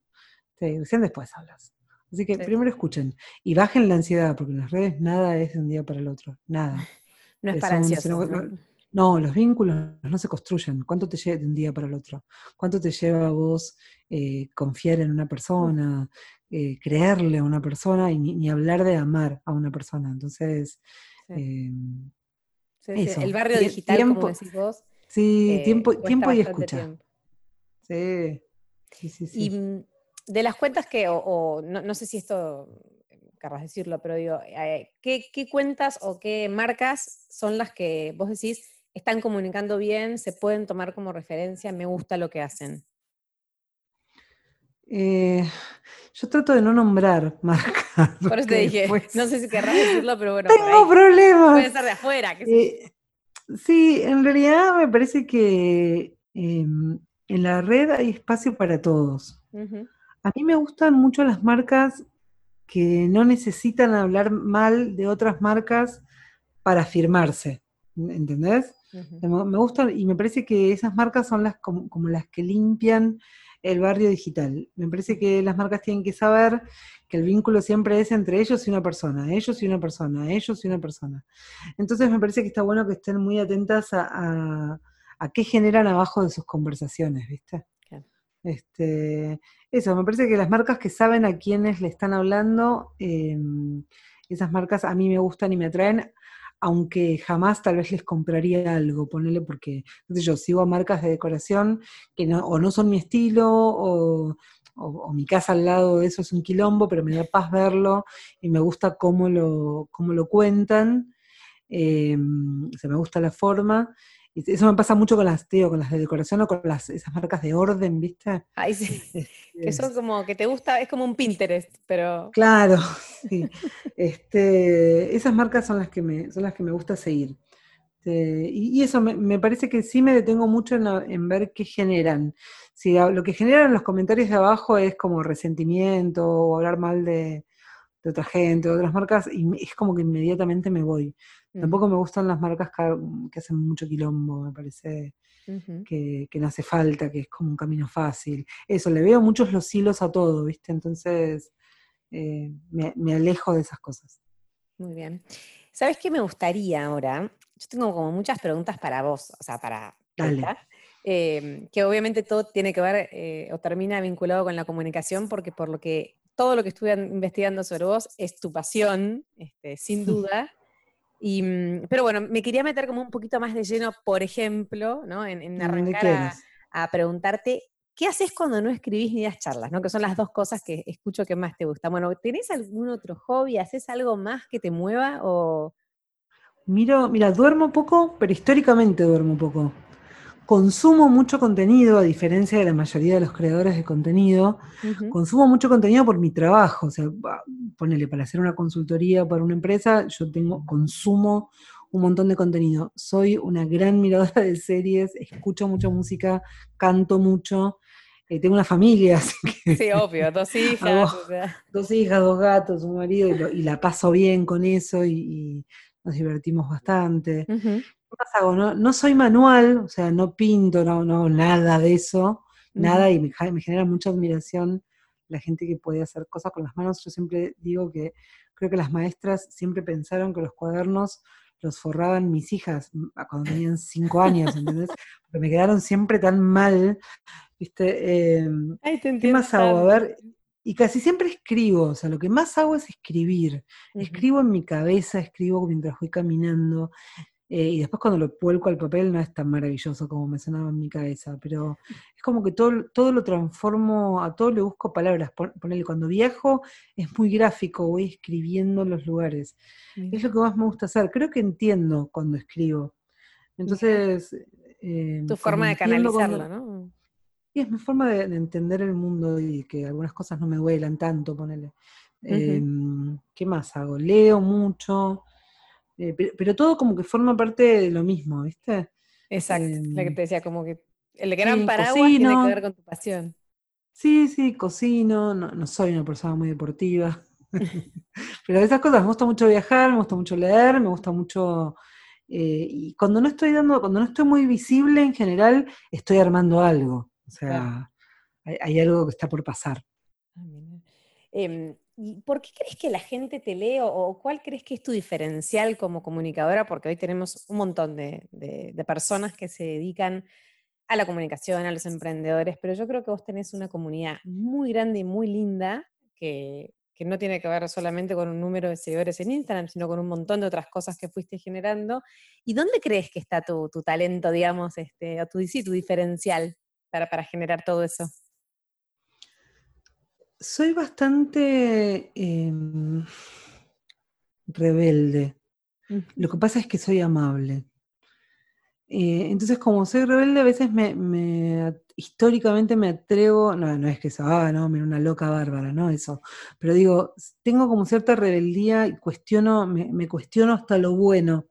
recién después hablas. Así que primero escuchen y bajen la ansiedad, porque en las redes nada es de un día para el otro, nada. No es para ansiosos. No, los vínculos no se construyen. ¿Cuánto te lleva de un día para el otro? ¿Cuánto te lleva a vos eh, confiar en una persona, eh, creerle a una persona y ni, hablar de amar a una persona? Entonces, em, el barrio digital, tiempo, como decís vos. Sí, eh, tiempo, tiempo y escucha. Sí. sí, sí, Y mm, de las cuentas que, o, no, sé si esto querrás decirlo, pero digo, ¿qué, ¿qué, cuentas o qué marcas son las que vos decís están comunicando bien, se pueden tomar como referencia, me gusta lo que hacen? Eh, yo trato de no nombrar marcas. Por eso te dije, no sé si querrás decirlo, pero bueno. Tengo problemas. Puede ser de afuera. Eh, sí, en realidad me parece que em, en la red hay espacio para todos. A mí me gustan mucho las marcas que no necesitan hablar mal de otras marcas para firmarse. ¿Entendés? Me gusta y me parece que esas marcas son las como, las que limpian el barrio digital. Me parece que las marcas tienen que saber que el vínculo siempre es entre ellos y una persona, ellos y una persona, ellos y una persona. Entonces me parece que está bueno que estén muy atentas a, qué generan abajo de sus conversaciones, ¿viste? Este, eso, me parece que las marcas que saben a quiénes le están hablando, em, esas marcas a mí me gustan y me atraen, aunque jamás tal vez les compraría algo, ponerle porque, yo, sigo a marcas de decoración que no, o no son mi estilo, o, mi casa al lado de eso es un quilombo, pero me da paz verlo y me gusta cómo lo, cómo lo cuentan, eh, me gusta la forma. Eso me pasa mucho con las, tío, con las de decoración o con las, esas marcas de orden, ¿viste? Ay, sí. que son como, que te gusta, es como un Pinterest, pero... Claro, sí. este, esas marcas son las que me, son las que me gusta seguir. Este, y, eso me, parece que sí me detengo mucho en, ver qué generan. Si lo que generan los comentarios de abajo es como resentimiento o hablar mal de, de otra gente, de otras marcas, y es como que inmediatamente me voy. Tampoco me gustan las marcas que, hacen mucho quilombo, me parece que, no hace falta, que es como un camino fácil. Eso, le veo muchos los hilos a todo, ¿viste? Entonces eh, me, alejo de esas cosas. Muy bien. ¿Sabes qué me gustaría ahora? Yo tengo como muchas preguntas para vos, o sea, para... Dale. Em, que obviamente todo tiene que ver eh, o termina vinculado con la comunicación, porque por lo que todo lo que estuve investigando sobre vos es tu pasión, este, sin duda. Mm, pero bueno, me quería meter como un poquito más de lleno, por ejemplo, ¿no? en, arrancar a, preguntarte, ¿qué haces cuando no escribís ni das charlas? ¿no? Que son las dos cosas que escucho que más te gustan. Bueno, ¿tenés algún otro hobby? ¿Haces algo más que te mueva? O... Miro, mira, duermo poco, pero históricamente duermo poco consumo mucho contenido, a diferencia de la mayoría de los creadores de contenido, consumo mucho contenido por mi trabajo, o sea, ponele, para hacer una consultoría para una empresa, yo tengo, consumo un montón de contenido. Soy una gran miradora de series, escucho mucha música, canto mucho, eh, tengo una familia, así que... Sí, obvio, dos hijas. Dos hijas, dos gatos, un marido, y, la paso bien con eso y, nos divertimos bastante. No, soy manual, o sea, no pinto, no, no nada de eso, nada, y me, genera mucha admiración la gente que puede hacer cosas con las manos. Yo siempre digo que creo que las maestras siempre pensaron que los cuadernos los forraban mis hijas cuando tenían cinco años, ¿entendés? Porque me quedaron siempre tan mal, ¿viste? Em, ¿Qué más hago? A ver, y casi siempre escribo, o sea, lo que más hago es escribir. Escribo en mi cabeza, escribo mientras voy caminando. Eh, y después cuando lo vuelco al papel no es tan maravilloso como me sonaba en mi cabeza, pero es como que todo, todo lo transformo, a todo le busco palabras. Ponele, cuando viajo es muy gráfico, voy escribiendo en los lugares. Es lo que más me gusta hacer. Creo que entiendo cuando escribo. Entonces... Eh, tu forma de canalizarlo, ¿no? Y es mi forma de, entender el mundo y que algunas cosas no me duelan tanto, ponele. Em, ¿Qué más hago? Leo mucho. Eh, pero, todo como que forma parte de lo mismo, ¿viste? Exacto, la que em, te decía, como que el gran paraguas tiene que ver con tu pasión. Sí, sí, cocino, no, soy una persona muy deportiva. Pero esas cosas, me gusta mucho viajar, me gusta mucho leer, me gusta mucho... Eh, y cuando no estoy dando, cuando no estoy muy visible en general, estoy armando algo. O sea, hay, algo que está por pasar. Em, ¿Y por qué crees que la gente te lee o, cuál crees que es tu diferencial como comunicadora? Porque hoy tenemos un montón de, personas que se dedican a la comunicación, a los emprendedores, pero yo creo que vos tenés una comunidad muy grande y muy linda que, no tiene que ver solamente con un número de seguidores en Instagram, sino con un montón de otras cosas que fuiste generando. ¿Y dónde crees que está tu, talento, digamos, este, o tu, tu diferencial para, para generar todo eso? Soy bastante em, rebelde. Lo que pasa es que soy amable. Eh, entonces, como soy rebelde, a veces me, históricamente me atrevo, no, no es que eso, ah, no, mira, una loca bárbara, no, eso, pero digo, tengo como cierta rebeldía y cuestiono, me, cuestiono hasta lo bueno.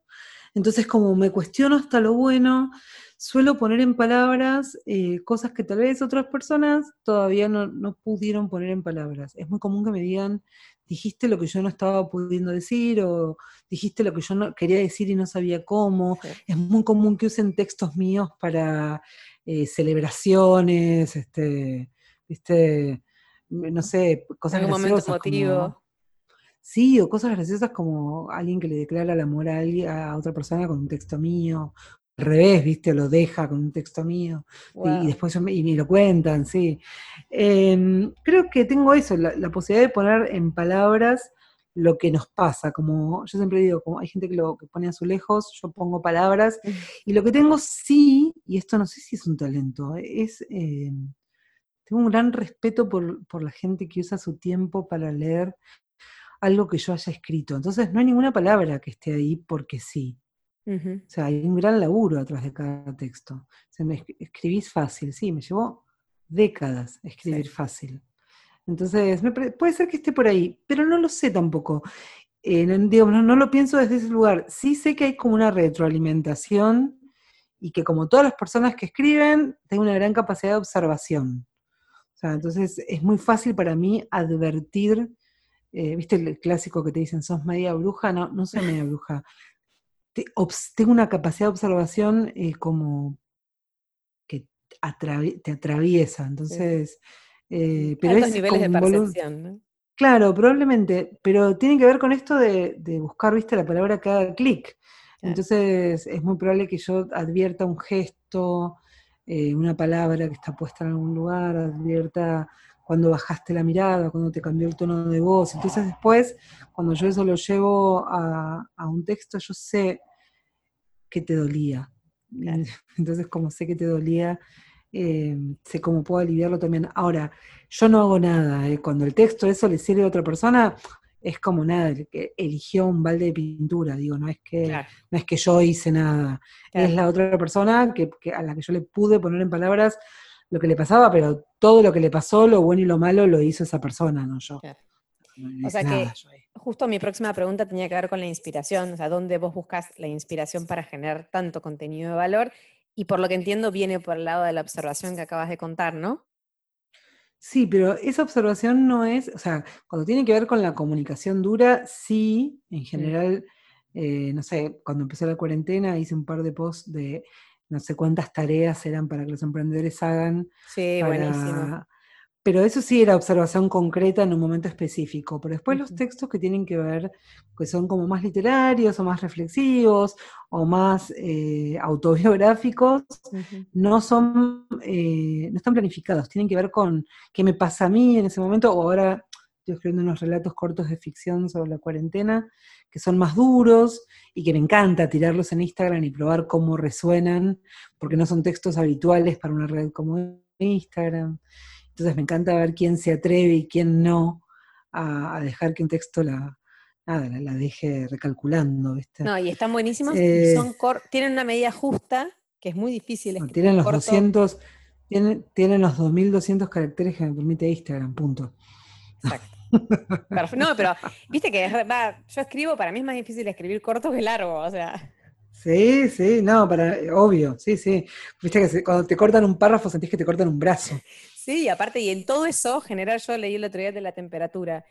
Entonces, como me cuestiono hasta lo bueno, suelo poner en palabras eh, cosas que tal vez otras personas todavía no, no, pudieron poner en palabras. Es muy común que me digan, dijiste lo que yo no estaba pudiendo decir o dijiste lo que yo no quería decir y no sabía cómo. Es muy común que usen textos míos para eh, celebraciones, este, viste, no sé, cosas en momento emotivo. Sí, o cosas graciosas como alguien que le declara el amor a, alguien, a otra persona con un texto mío, al revés, ¿viste? Lo deja con un texto mío y, después y me lo cuentan, sí. Em, creo que tengo eso, la, posibilidad de poner en palabras lo que nos pasa, como yo siempre digo, como hay gente que lo que pone a su lejos, yo pongo palabras, y lo que tengo sí, y esto no sé si es un talento, es, em, tengo un gran respeto por, por la gente que usa su tiempo para leer algo que yo haya escrito. Entonces no hay ninguna palabra que esté ahí porque sí. O sea, hay un gran laburo atrás de cada texto. O me escribís fácil, sí, me llevó décadas escribir fácil. Entonces, puede ser que esté por ahí, pero no lo sé tampoco. Eh, no, no, lo pienso desde ese lugar. Sí sé que hay como una retroalimentación y que como todas las personas que escriben, tengo una gran capacidad de observación. O sea, entonces es muy fácil para mí advertir, eh, ¿viste el clásico que te dicen, sos media bruja? No, no soy media bruja tengo una capacidad de observación eh, como que te atraviesa, entonces... Eh, pero es niveles de percepción, ¿no? Claro, probablemente, pero tiene que ver con esto de, buscar, viste, la palabra que haga clic. Entonces es muy probable que yo advierta un gesto, eh, una palabra que está puesta en algún lugar, advierta cuando bajaste la mirada, cuando te cambió el tono de voz. Entonces después, cuando yo eso lo llevo a, a un texto, yo sé que te dolía. Entonces, como sé que te dolía, eh, sé cómo puedo aliviarlo también. Ahora, yo no hago nada. Eh. Cuando el texto eso le sirve a otra persona, es como nada, que eligió un balde de pintura, digo, no es que, no es que yo hice nada. Es la otra persona que, a la que yo le pude poner en palabras lo que le pasaba, pero todo lo que le pasó, lo bueno y lo malo, lo hizo esa persona, no yo. o sea que justo mi próxima pregunta tenía que ver con la inspiración, o sea, ¿dónde vos buscas la inspiración para generar tanto contenido de valor? Y por lo que entiendo, viene por el lado de la observación que acabas de contar, ¿no? Sí, pero esa observación no es, o sea, cuando tiene que ver con la comunicación dura, sí, en general, eh, no sé, cuando empezó la cuarentena hice un par de posts de no sé cuántas tareas eran para que los emprendedores hagan. Sí, buenísimo pero eso sí era observación concreta en un momento específico. Pero después los textos que tienen que ver, que son como más literarios o más reflexivos o más eh, autobiográficos, no son, eh, no están planificados, tienen que ver con qué me pasa a mí en ese momento, o ahora estoy escribiendo unos relatos cortos de ficción sobre la cuarentena, que son más duros y que me encanta tirarlos en Instagram y probar cómo resuenan, porque no son textos habituales para una red como Instagram. Entonces me encanta ver quién se atreve y quién no a, dejar que un texto la, la, deje recalculando. No, y están buenísimos, eh, son tienen una medida justa, que es muy difícil. tienen los 200, tienen, tienen los 2200 caracteres que me permite Instagram, punto. Exacto. no, pero viste que yo escribo, para mí es más difícil escribir corto que largo, o sea. Sí, sí, no, para, obvio, sí, sí. Viste que cuando te cortan un párrafo sentís que te cortan un brazo. Sí, aparte, y en todo eso, generar, yo leí el otro día de la temperatura,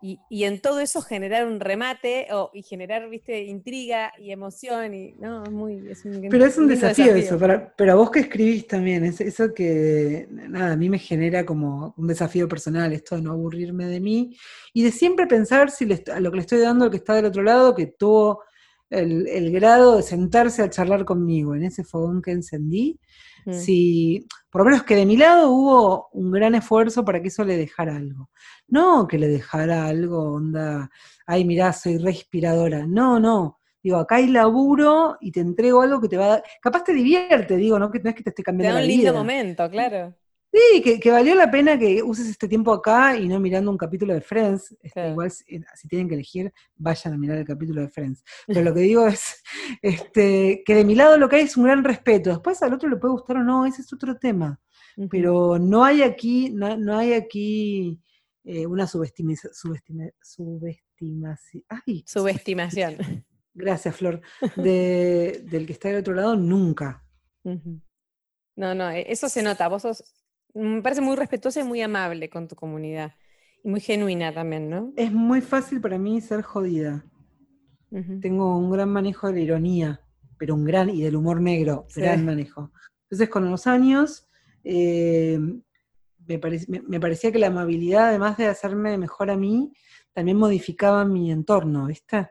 y, en todo eso generar un remate o, y generar, viste, intriga y emoción. Y, no, es muy, pero es un desafío, eso, pero a vos que escribís también, es eso que, nada, a mí me genera como un desafío personal, esto de no aburrirme de mí y de siempre pensar si a lo que le estoy dando al que está del otro lado, que tuvo el, el grado de sentarse a charlar conmigo en ese fogón que encendí, Mm. Si, por lo menos que de mi lado hubo un gran esfuerzo para que eso le dejara algo. No que le dejara algo, onda, ay, mirá, soy respiradora. No, no. Digo, acá hay laburo y te entrego algo que te va a dar. Capaz te divierte, digo, no, que no es que te esté cambiando. Te da un lindo momento, claro. Sí, que, valió la pena que uses este tiempo acá y no mirando un capítulo de Friends. Este, igual eh, si, tienen que elegir, vayan a mirar el capítulo de Friends. Pero lo que digo es este, que de mi lado lo que hay es un gran respeto. Después al otro le puede gustar o no, ese es otro tema. Pero no hay aquí, no, hay aquí eh, una subestimación. subestimación. Gracias, Flor. del que está del otro lado, nunca. No, no, e, eso se nota. Vos sos me parece muy respetuosa y muy amable con tu comunidad. Y muy genuina también, ¿no? Es muy fácil para mí ser jodida. Tengo un gran manejo de la ironía, pero un gran, y del humor negro, gran manejo. Entonces, con los años, eh, me, parecía que la amabilidad, además de hacerme mejor a mí, también modificaba mi entorno, ¿viste?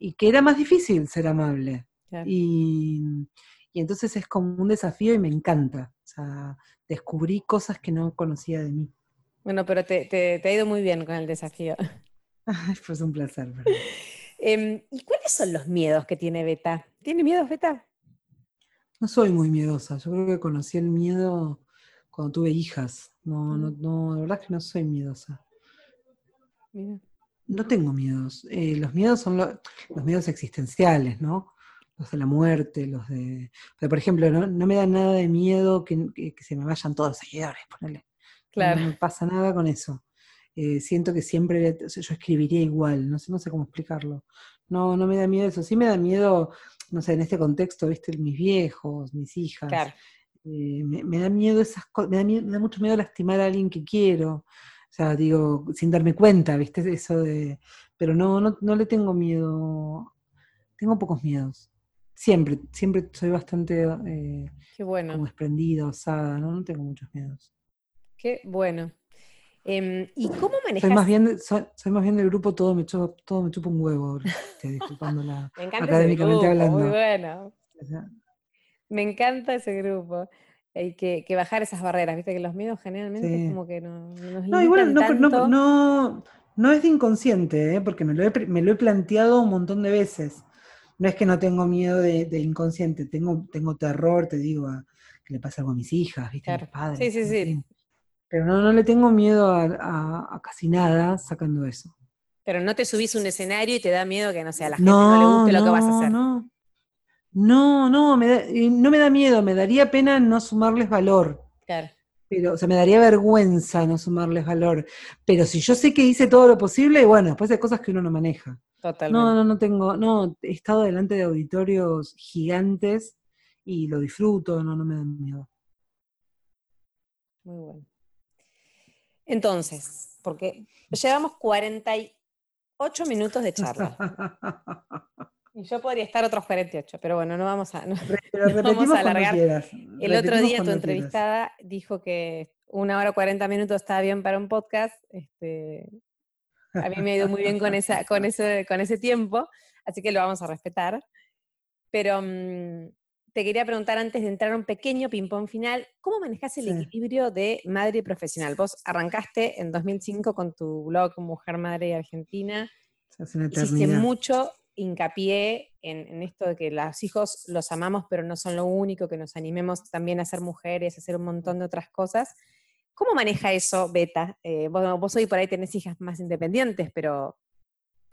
Y que era más difícil ser amable. Y, y entonces es como un desafío y me encanta. O sea, descubrí cosas que no conocía de mí. Bueno, pero te, ha ido muy bien con el desafío. Ay, pues un placer. Em, ¿Y cuáles son los miedos que tiene Beta? ¿Tiene miedos, Beta? No soy muy miedosa. Yo creo que conocí el miedo cuando tuve hijas. No, no, no, la verdad es que no soy miedosa. No tengo miedos. Eh, los miedos son los miedos existenciales, ¿no? Los de la muerte, los de... Pero por ejemplo, no, me da nada de miedo que, se me vayan todos los seguidores, ponele. Claro. No me pasa nada con eso. Eh, siento que siempre yo escribiría igual, no sé, no sé cómo explicarlo. No, no me da miedo eso. Sí me da miedo, no sé, en este contexto, viste, mis viejos, mis hijas. Claro. Eh, me, da miedo esas cosas, me, me da mucho miedo lastimar a alguien que quiero. O sea, digo, sin darme cuenta, viste, eso de. Pero no, no, no le tengo miedo. Tengo pocos miedos. Siempre, siempre soy bastante eh, Qué bueno. como desprendida, osada, ¿no? no tengo muchos miedos. Qué bueno. Em, ¿Y cómo manejas? Soy más bien, soy, más bien del grupo todo me chupa, todo me chupa un huevo, disculpando la me encanta académicamente ese grupo, hablando. Muy bueno. Me encanta ese grupo. Hay que, bajar esas barreras, viste que los miedos generalmente es como que no, nos No, igual no, no, no, no, es de inconsciente, ¿eh? porque me lo, he, me lo he planteado un montón de veces no es que no tengo miedo de, inconsciente, tengo, tengo terror, te digo, a que le pase algo a mis hijas, ¿viste? A mis padres. Sí, sí, sí. Pero no, no le tengo miedo a, casi nada sacando eso. Pero no te subís a un escenario y te da miedo que, no sea, a la gente no, le guste lo que vas a hacer. No, no, no, me no me da miedo, me daría pena no sumarles valor. Claro. Pero, o sea, me daría vergüenza no sumarles valor. Pero si yo sé que hice todo lo posible, bueno, después hay cosas que uno no maneja. Totalmente. No, no, no tengo, no, he estado delante de auditorios gigantes y lo disfruto, no, no me da miedo. Muy bueno. Entonces, porque llevamos 48 minutos de charla. Y yo podría estar otros 48, pero bueno, no vamos a, no, vamos a alargar. El otro día tu entrevistada dijo que una hora 40 minutos estaba bien para un podcast. Este, a mí me ha ido muy bien con, esa, con, ese, con ese tiempo, así que lo vamos a respetar. Pero mm, te quería preguntar antes de entrar a un pequeño ping-pong final, ¿cómo manejas el equilibrio de madre y profesional? Vos arrancaste en 2005 con tu blog Mujer, Madre y Argentina. Hiciste mucho hincapié en, esto de que los hijos los amamos, pero no son lo único, que nos animemos también a ser mujeres, a hacer un montón de otras cosas. ¿Cómo maneja eso Beta? Eh, vos, hoy por ahí tenés hijas más independientes, pero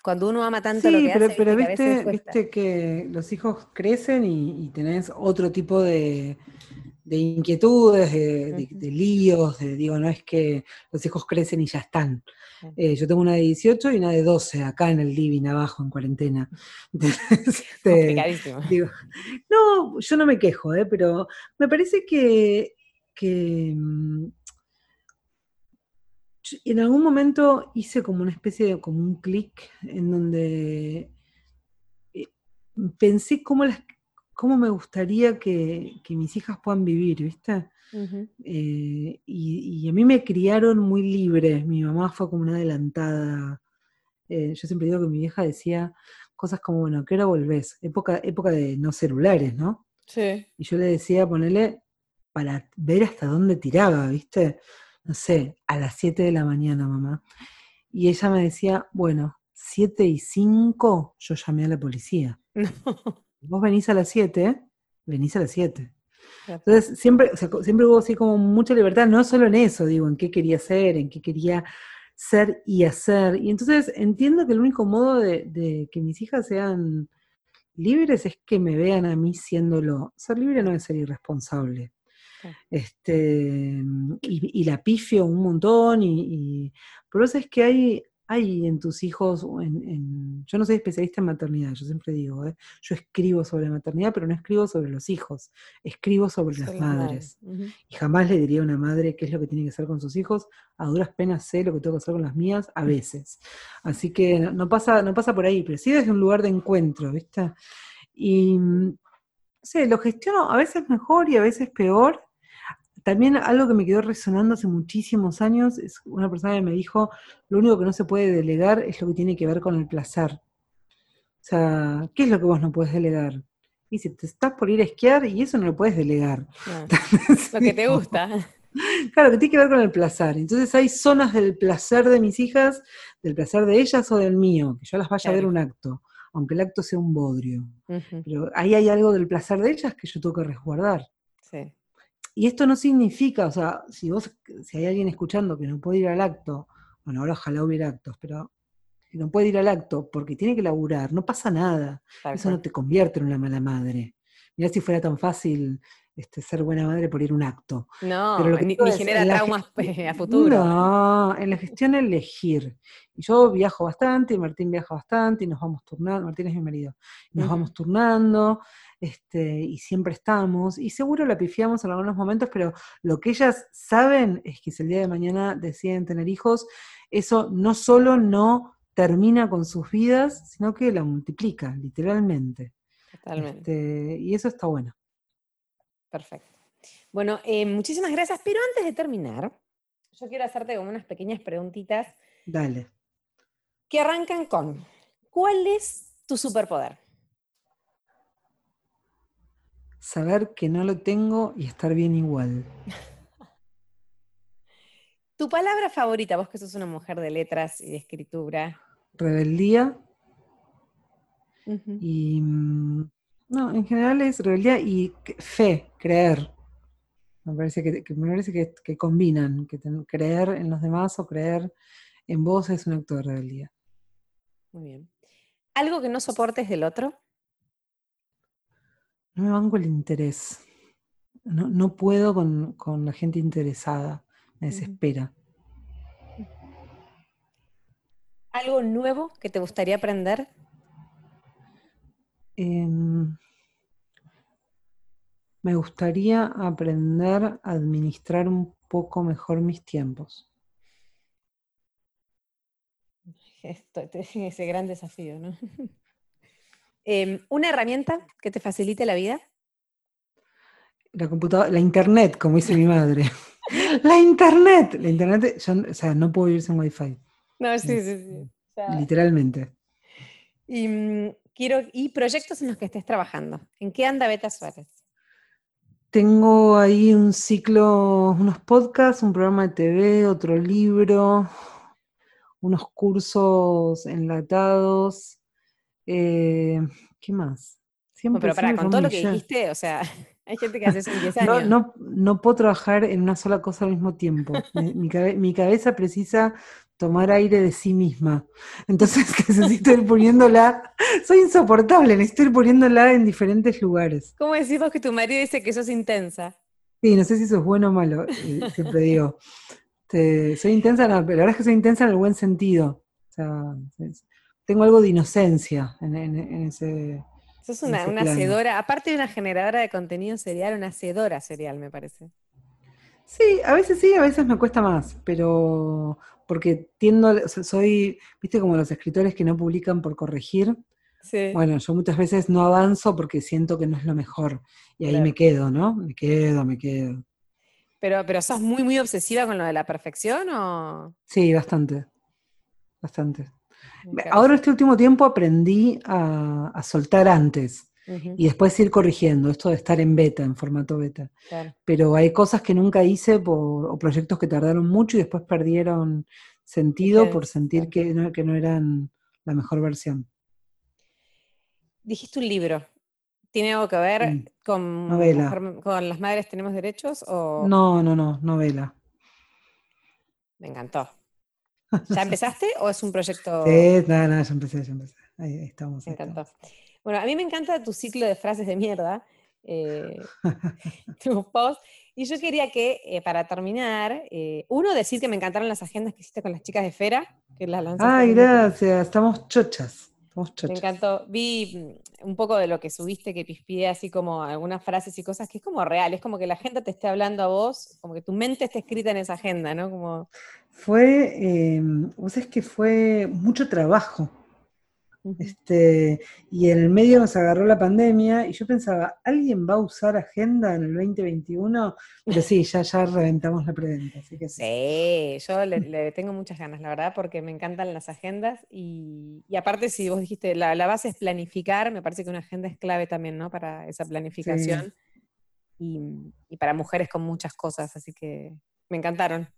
cuando uno ama tanto lo que pero, hace, pero viste, viste que los hijos crecen y, tenés otro tipo de, inquietudes, de, líos, de, digo, no es que los hijos crecen y ya están. Eh, yo tengo una de 18 y una de 12 acá en el living abajo en cuarentena. Este, no, yo no me quejo, ¿eh? pero me parece que, mm, en algún momento hice como una especie de, como un clic en donde eh, pensé cómo, las, cómo me gustaría que, mis hijas puedan vivir, ¿viste? Eh, y, a mí me criaron muy libre, mi mamá fue como una adelantada. Eh, yo siempre digo que mi vieja decía cosas como, bueno, ¿qué hora volvés? Época, época de no celulares, ¿no? Sí. Y yo le decía, ponele, para ver hasta dónde tiraba, ¿viste? No sé, a las 7 de la mañana, mamá. Y ella me decía, bueno, 7 y 5, yo llamé a la policía. Vos venís a las 7, venís a las 7. Entonces, siempre, siempre hubo así como mucha libertad, no solo en eso, digo, en qué quería ser, en qué quería ser y hacer. Y entonces entiendo que el único modo de, que mis hijas sean libres es que me vean a mí siéndolo. Ser libre no es ser irresponsable. Este, y, la pifio un montón, y, y pero es que hay, hay en tus hijos, en, yo no soy especialista en maternidad, yo siempre digo, ¿eh? yo escribo sobre maternidad, pero no escribo sobre los hijos, escribo sobre las madres. Y jamás le diría a una madre qué es lo que tiene que hacer con sus hijos, a duras penas sé lo que tengo que hacer con las mías, a veces. Así que no, pasa, no pasa por ahí, pero sí desde un lugar de encuentro, ¿viste? Y, no sé, lo gestiono a veces mejor y a veces peor, también algo que me quedó resonando hace muchísimos años es una persona que me dijo, lo único que no se puede delegar es lo que tiene que ver con el placer. O sea, ¿qué es lo que vos no puedes delegar? Y si te estás por ir a esquiar y eso no lo puedes delegar. lo que te gusta. Claro, que tiene que ver con el placer. Entonces hay zonas del placer de mis hijas, del placer de ellas o del mío, que yo las vaya a ver un acto, aunque el acto sea un bodrio. Pero ahí hay algo del placer de ellas que yo tengo que resguardar. Sí. Y esto no significa, o sea, si vos, si hay alguien escuchando que no puede ir al acto, bueno, ahora ojalá hubiera actos, pero si no puede ir al acto porque tiene que laburar, no pasa nada. Eso no te convierte en una mala madre. Mirá si fuera tan fácil este, ser buena madre por ir a un acto. No, pero ni, genera traumas a futuro. No, en la gestión elegir. Y yo viajo bastante, y Martín viaja bastante, y nos vamos turnando, Martín es mi marido, nos vamos turnando, este, y siempre estamos, y seguro la pifiamos en algunos momentos, pero lo que ellas saben es que si el día de mañana deciden tener hijos, eso no solo no termina con sus vidas, sino que la multiplica, literalmente. Totalmente. Este, y eso está bueno. Perfecto. Bueno, eh, muchísimas gracias, pero antes de terminar, yo quiero hacerte como unas pequeñas preguntitas. Dale. Que arrancan con, ¿cuál es tu superpoder? saber que no lo tengo y estar bien igual. ¿Tu palabra favorita, vos que sos una mujer de letras y de escritura? Rebeldía. Y mm, no, en general es rebeldía y fe, creer. Me parece que, me parece que, combinan, que creer en los demás o creer en vos es un acto de rebeldía. Muy bien. ¿Algo que no soportes del otro? No me banco el interés. No, puedo con, la gente interesada. Me desespera. ¿Algo nuevo que te gustaría aprender? Em, me gustaría aprender a administrar un poco mejor mis tiempos. Esto, ese gran desafío, ¿no? Em, ¿Una herramienta que te facilite la vida? La computadora, la internet, como dice mi madre. la internet. La internet, o sea, no puedo vivir sin wifi. No, sí, sí, sí. literalmente. Y, mm, quiero, y proyectos en los que estés trabajando. ¿En qué anda Beta Suárez? Tengo ahí un ciclo, unos podcasts, un programa de TV, otro libro, unos cursos enlatados, eh, ¿Qué más? Siempre, pero para, con todo lo que dijiste, o sea, hay gente que hace eso en 10 años. No, no, puedo trabajar en una sola cosa al mismo tiempo. mi, cabeza precisa tomar aire de sí misma. Entonces necesito ir poniéndola, soy insoportable, necesito ir poniéndola en diferentes lugares. ¿Cómo decís vos que tu marido dice que sos intensa? Sí, no sé si eso es bueno o malo, siempre digo. soy intensa, pero la verdad es que soy intensa en el buen sentido. O sea, tengo algo de inocencia en, ese. Sos una, una hacedora, aparte de una generadora de contenido serial, una hacedora serial, me parece. Sí, a veces sí, a veces me cuesta más, pero porque tiendo, o sea, soy, viste, como los escritores que no publican por corregir. Sí. Bueno, yo muchas veces no avanzo porque siento que no es lo mejor. Y ahí Claro. me quedo, ¿no? Me quedo, me quedo. Pero, pero sos muy, muy obsesiva con lo de la perfección o. Sí, bastante. Bastante. Ahora este último tiempo aprendí a, a soltar antes Y después ir corrigiendo, esto de estar en beta, en formato beta. claro. Pero hay cosas que nunca hice por, o proyectos que tardaron mucho y después perdieron sentido por sentir claro. que no, que no eran la mejor versión. Dijiste un libro. ¿Tiene algo que ver Sí, con, novela. con las madres tenemos derechos? O No, no, no, novela. me encantó. ¿Ya empezaste o es un proyecto? Sí, nada, nada, ya empecé, ya empecé. Ahí, ahí estamos. Me ahí estamos. Bueno, a mí me encanta tu ciclo de frases de mierda, eh, tus posts, y yo quería que, eh, para terminar, eh, uno, decir que me encantaron las agendas que hiciste con las chicas de Fera, que las lanzaste. Ay, gracias, estamos chochas. Estamos Me chochas. encantó. Vi mm, un poco de lo que subiste, que pispié así como algunas frases y cosas que es como real, es como que la gente te esté hablando a vos, como que tu mente esté escrita en esa agenda, ¿no? Como, Fue, eh, vos sabés que fue mucho trabajo. Este, y en el medio nos agarró la pandemia y yo pensaba, ¿alguien va a usar agenda en el 2021? Pero sí, ya, ya reventamos la preventa, así que sí. Sí, yo le, le tengo muchas ganas, la verdad, porque me encantan las agendas y, y aparte si vos dijiste, la, la base es planificar, me parece que una agenda es clave también, ¿no? Para esa planificación y, y para mujeres con muchas cosas, así que me encantaron.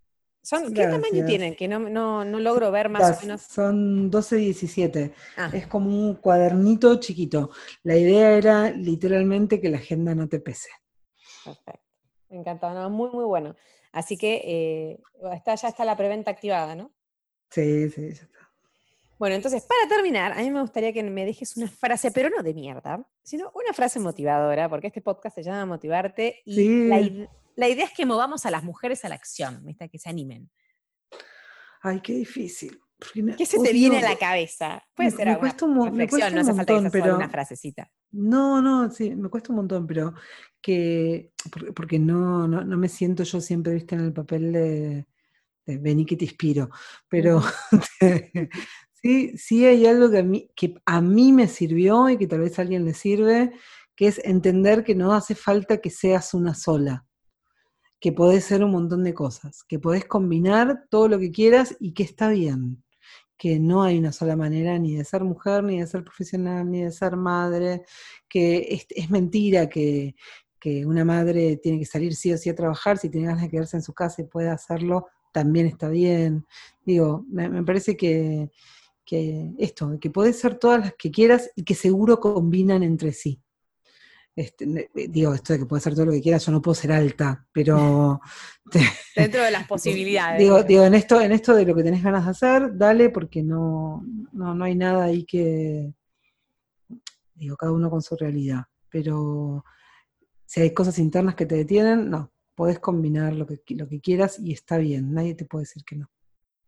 Son, ¿Qué tamaño tienen? Que no, no, no logro ver más Las- o menos. Son 12-17, Ah, es como un cuadernito chiquito. La idea era literalmente que la agenda no te pese. perfecto. Me encantó, no, muy, muy bueno. Así que eh, está, ya está la preventa activada, ¿no? Sí, sí, ya está. Bueno, entonces, para terminar, a mí me gustaría que me dejes una frase, pero no de mierda, sino una frase motivadora, porque este podcast se llama Motivarte y Sí. la, la idea es que movamos a las mujeres a la acción, ¿viste? que se animen. Ay, qué difícil. me ¿Qué se te viene a la cabeza? Puede Me- ser me alguna cuesta un mo- me cuesta no un hace falta que montón, solo una pero- frasecita. No, no, sí, me cuesta un montón, pero que, porque, porque no, no, no me siento yo siempre, viste, en el papel de, de vení que te inspiro, pero sí, sí hay algo que a, mí, que a mí me sirvió y que tal vez a alguien le sirve, que es entender que no hace falta que seas una sola, que podés ser un montón de cosas, que podés combinar todo lo que quieras y que está bien que no hay una sola manera ni de ser mujer, ni de ser profesional, ni de ser madre, que es, mentira que, que una madre tiene que salir sí o sí a trabajar, si tiene ganas de quedarse en su casa y puede hacerlo, también está bien. Digo, me, me parece que, que esto, que podés ser todas las que quieras y que seguro combinan entre sí. Este, ne- digo, esto de que puedes ser todo lo que quieras, yo no puedo ser alta, pero Dentro de las posibilidades. Digo, digo, en esto, en esto de lo que tenés ganas de hacer, dale, porque no, no, no hay nada ahí que. Digo, cada uno con su realidad. Pero si hay cosas internas que te detienen, no. Podés combinar lo que, lo que quieras y está bien. Nadie te puede decir que no.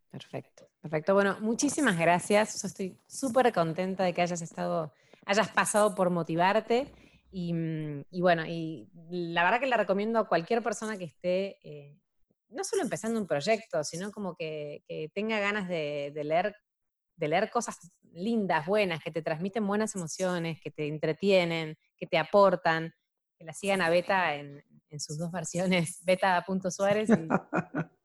Perfecto, perfecto. Bueno, muchísimas gracias. Yo estoy súper contenta de que hayas estado, hayas pasado por motivarte. Y, mm, y bueno, y la verdad que la recomiendo a cualquier persona que esté, eh, no solo empezando un proyecto, sino como que, que tenga ganas de, leer, de leer cosas lindas, buenas, que te transmiten buenas emociones, que te entretienen, que te aportan, que la sigan a Beta en, sus dos versiones, beta.suárez y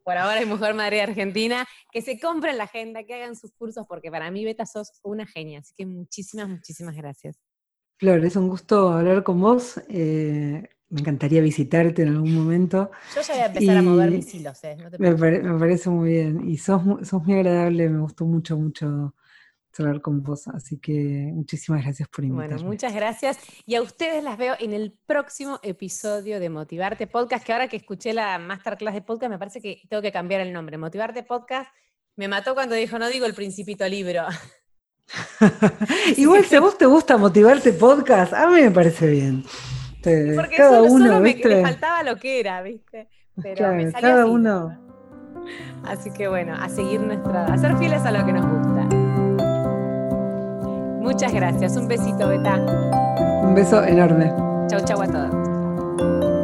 por ahora es Mujer Madre Argentina, que se compren la agenda, que hagan sus cursos, porque para mí, Beta, sos una genia. Así que muchísimas, muchísimas gracias. Flor, es un gusto hablar con vos. eh, me encantaría visitarte en algún momento. Yo ya voy a empezar a mover mis hilos, ¿eh? No te Me, preocupes. pare- me parece muy bien. Y sos, sos muy agradable, me gustó mucho, mucho hablar con vos. Así que muchísimas gracias por invitarme. Bueno, muchas gracias. Y a ustedes las veo en el próximo episodio de Motivarte Podcast, que ahora que escuché la masterclass de podcast, me parece que tengo que cambiar el nombre. Motivarte Podcast me mató cuando dijo, no digo el principito libro. Igual si a vos te gusta motivarte podcast, a mí me parece bien. Porque cada solo, uno, solo me, le faltaba lo que era, ¿viste? Pero Claro, me cada así. uno. Así que bueno, a seguir nuestra, a ser fieles a lo que nos gusta. Muchas gracias. Un besito, Beta. Un beso enorme. Chau, chau a todos.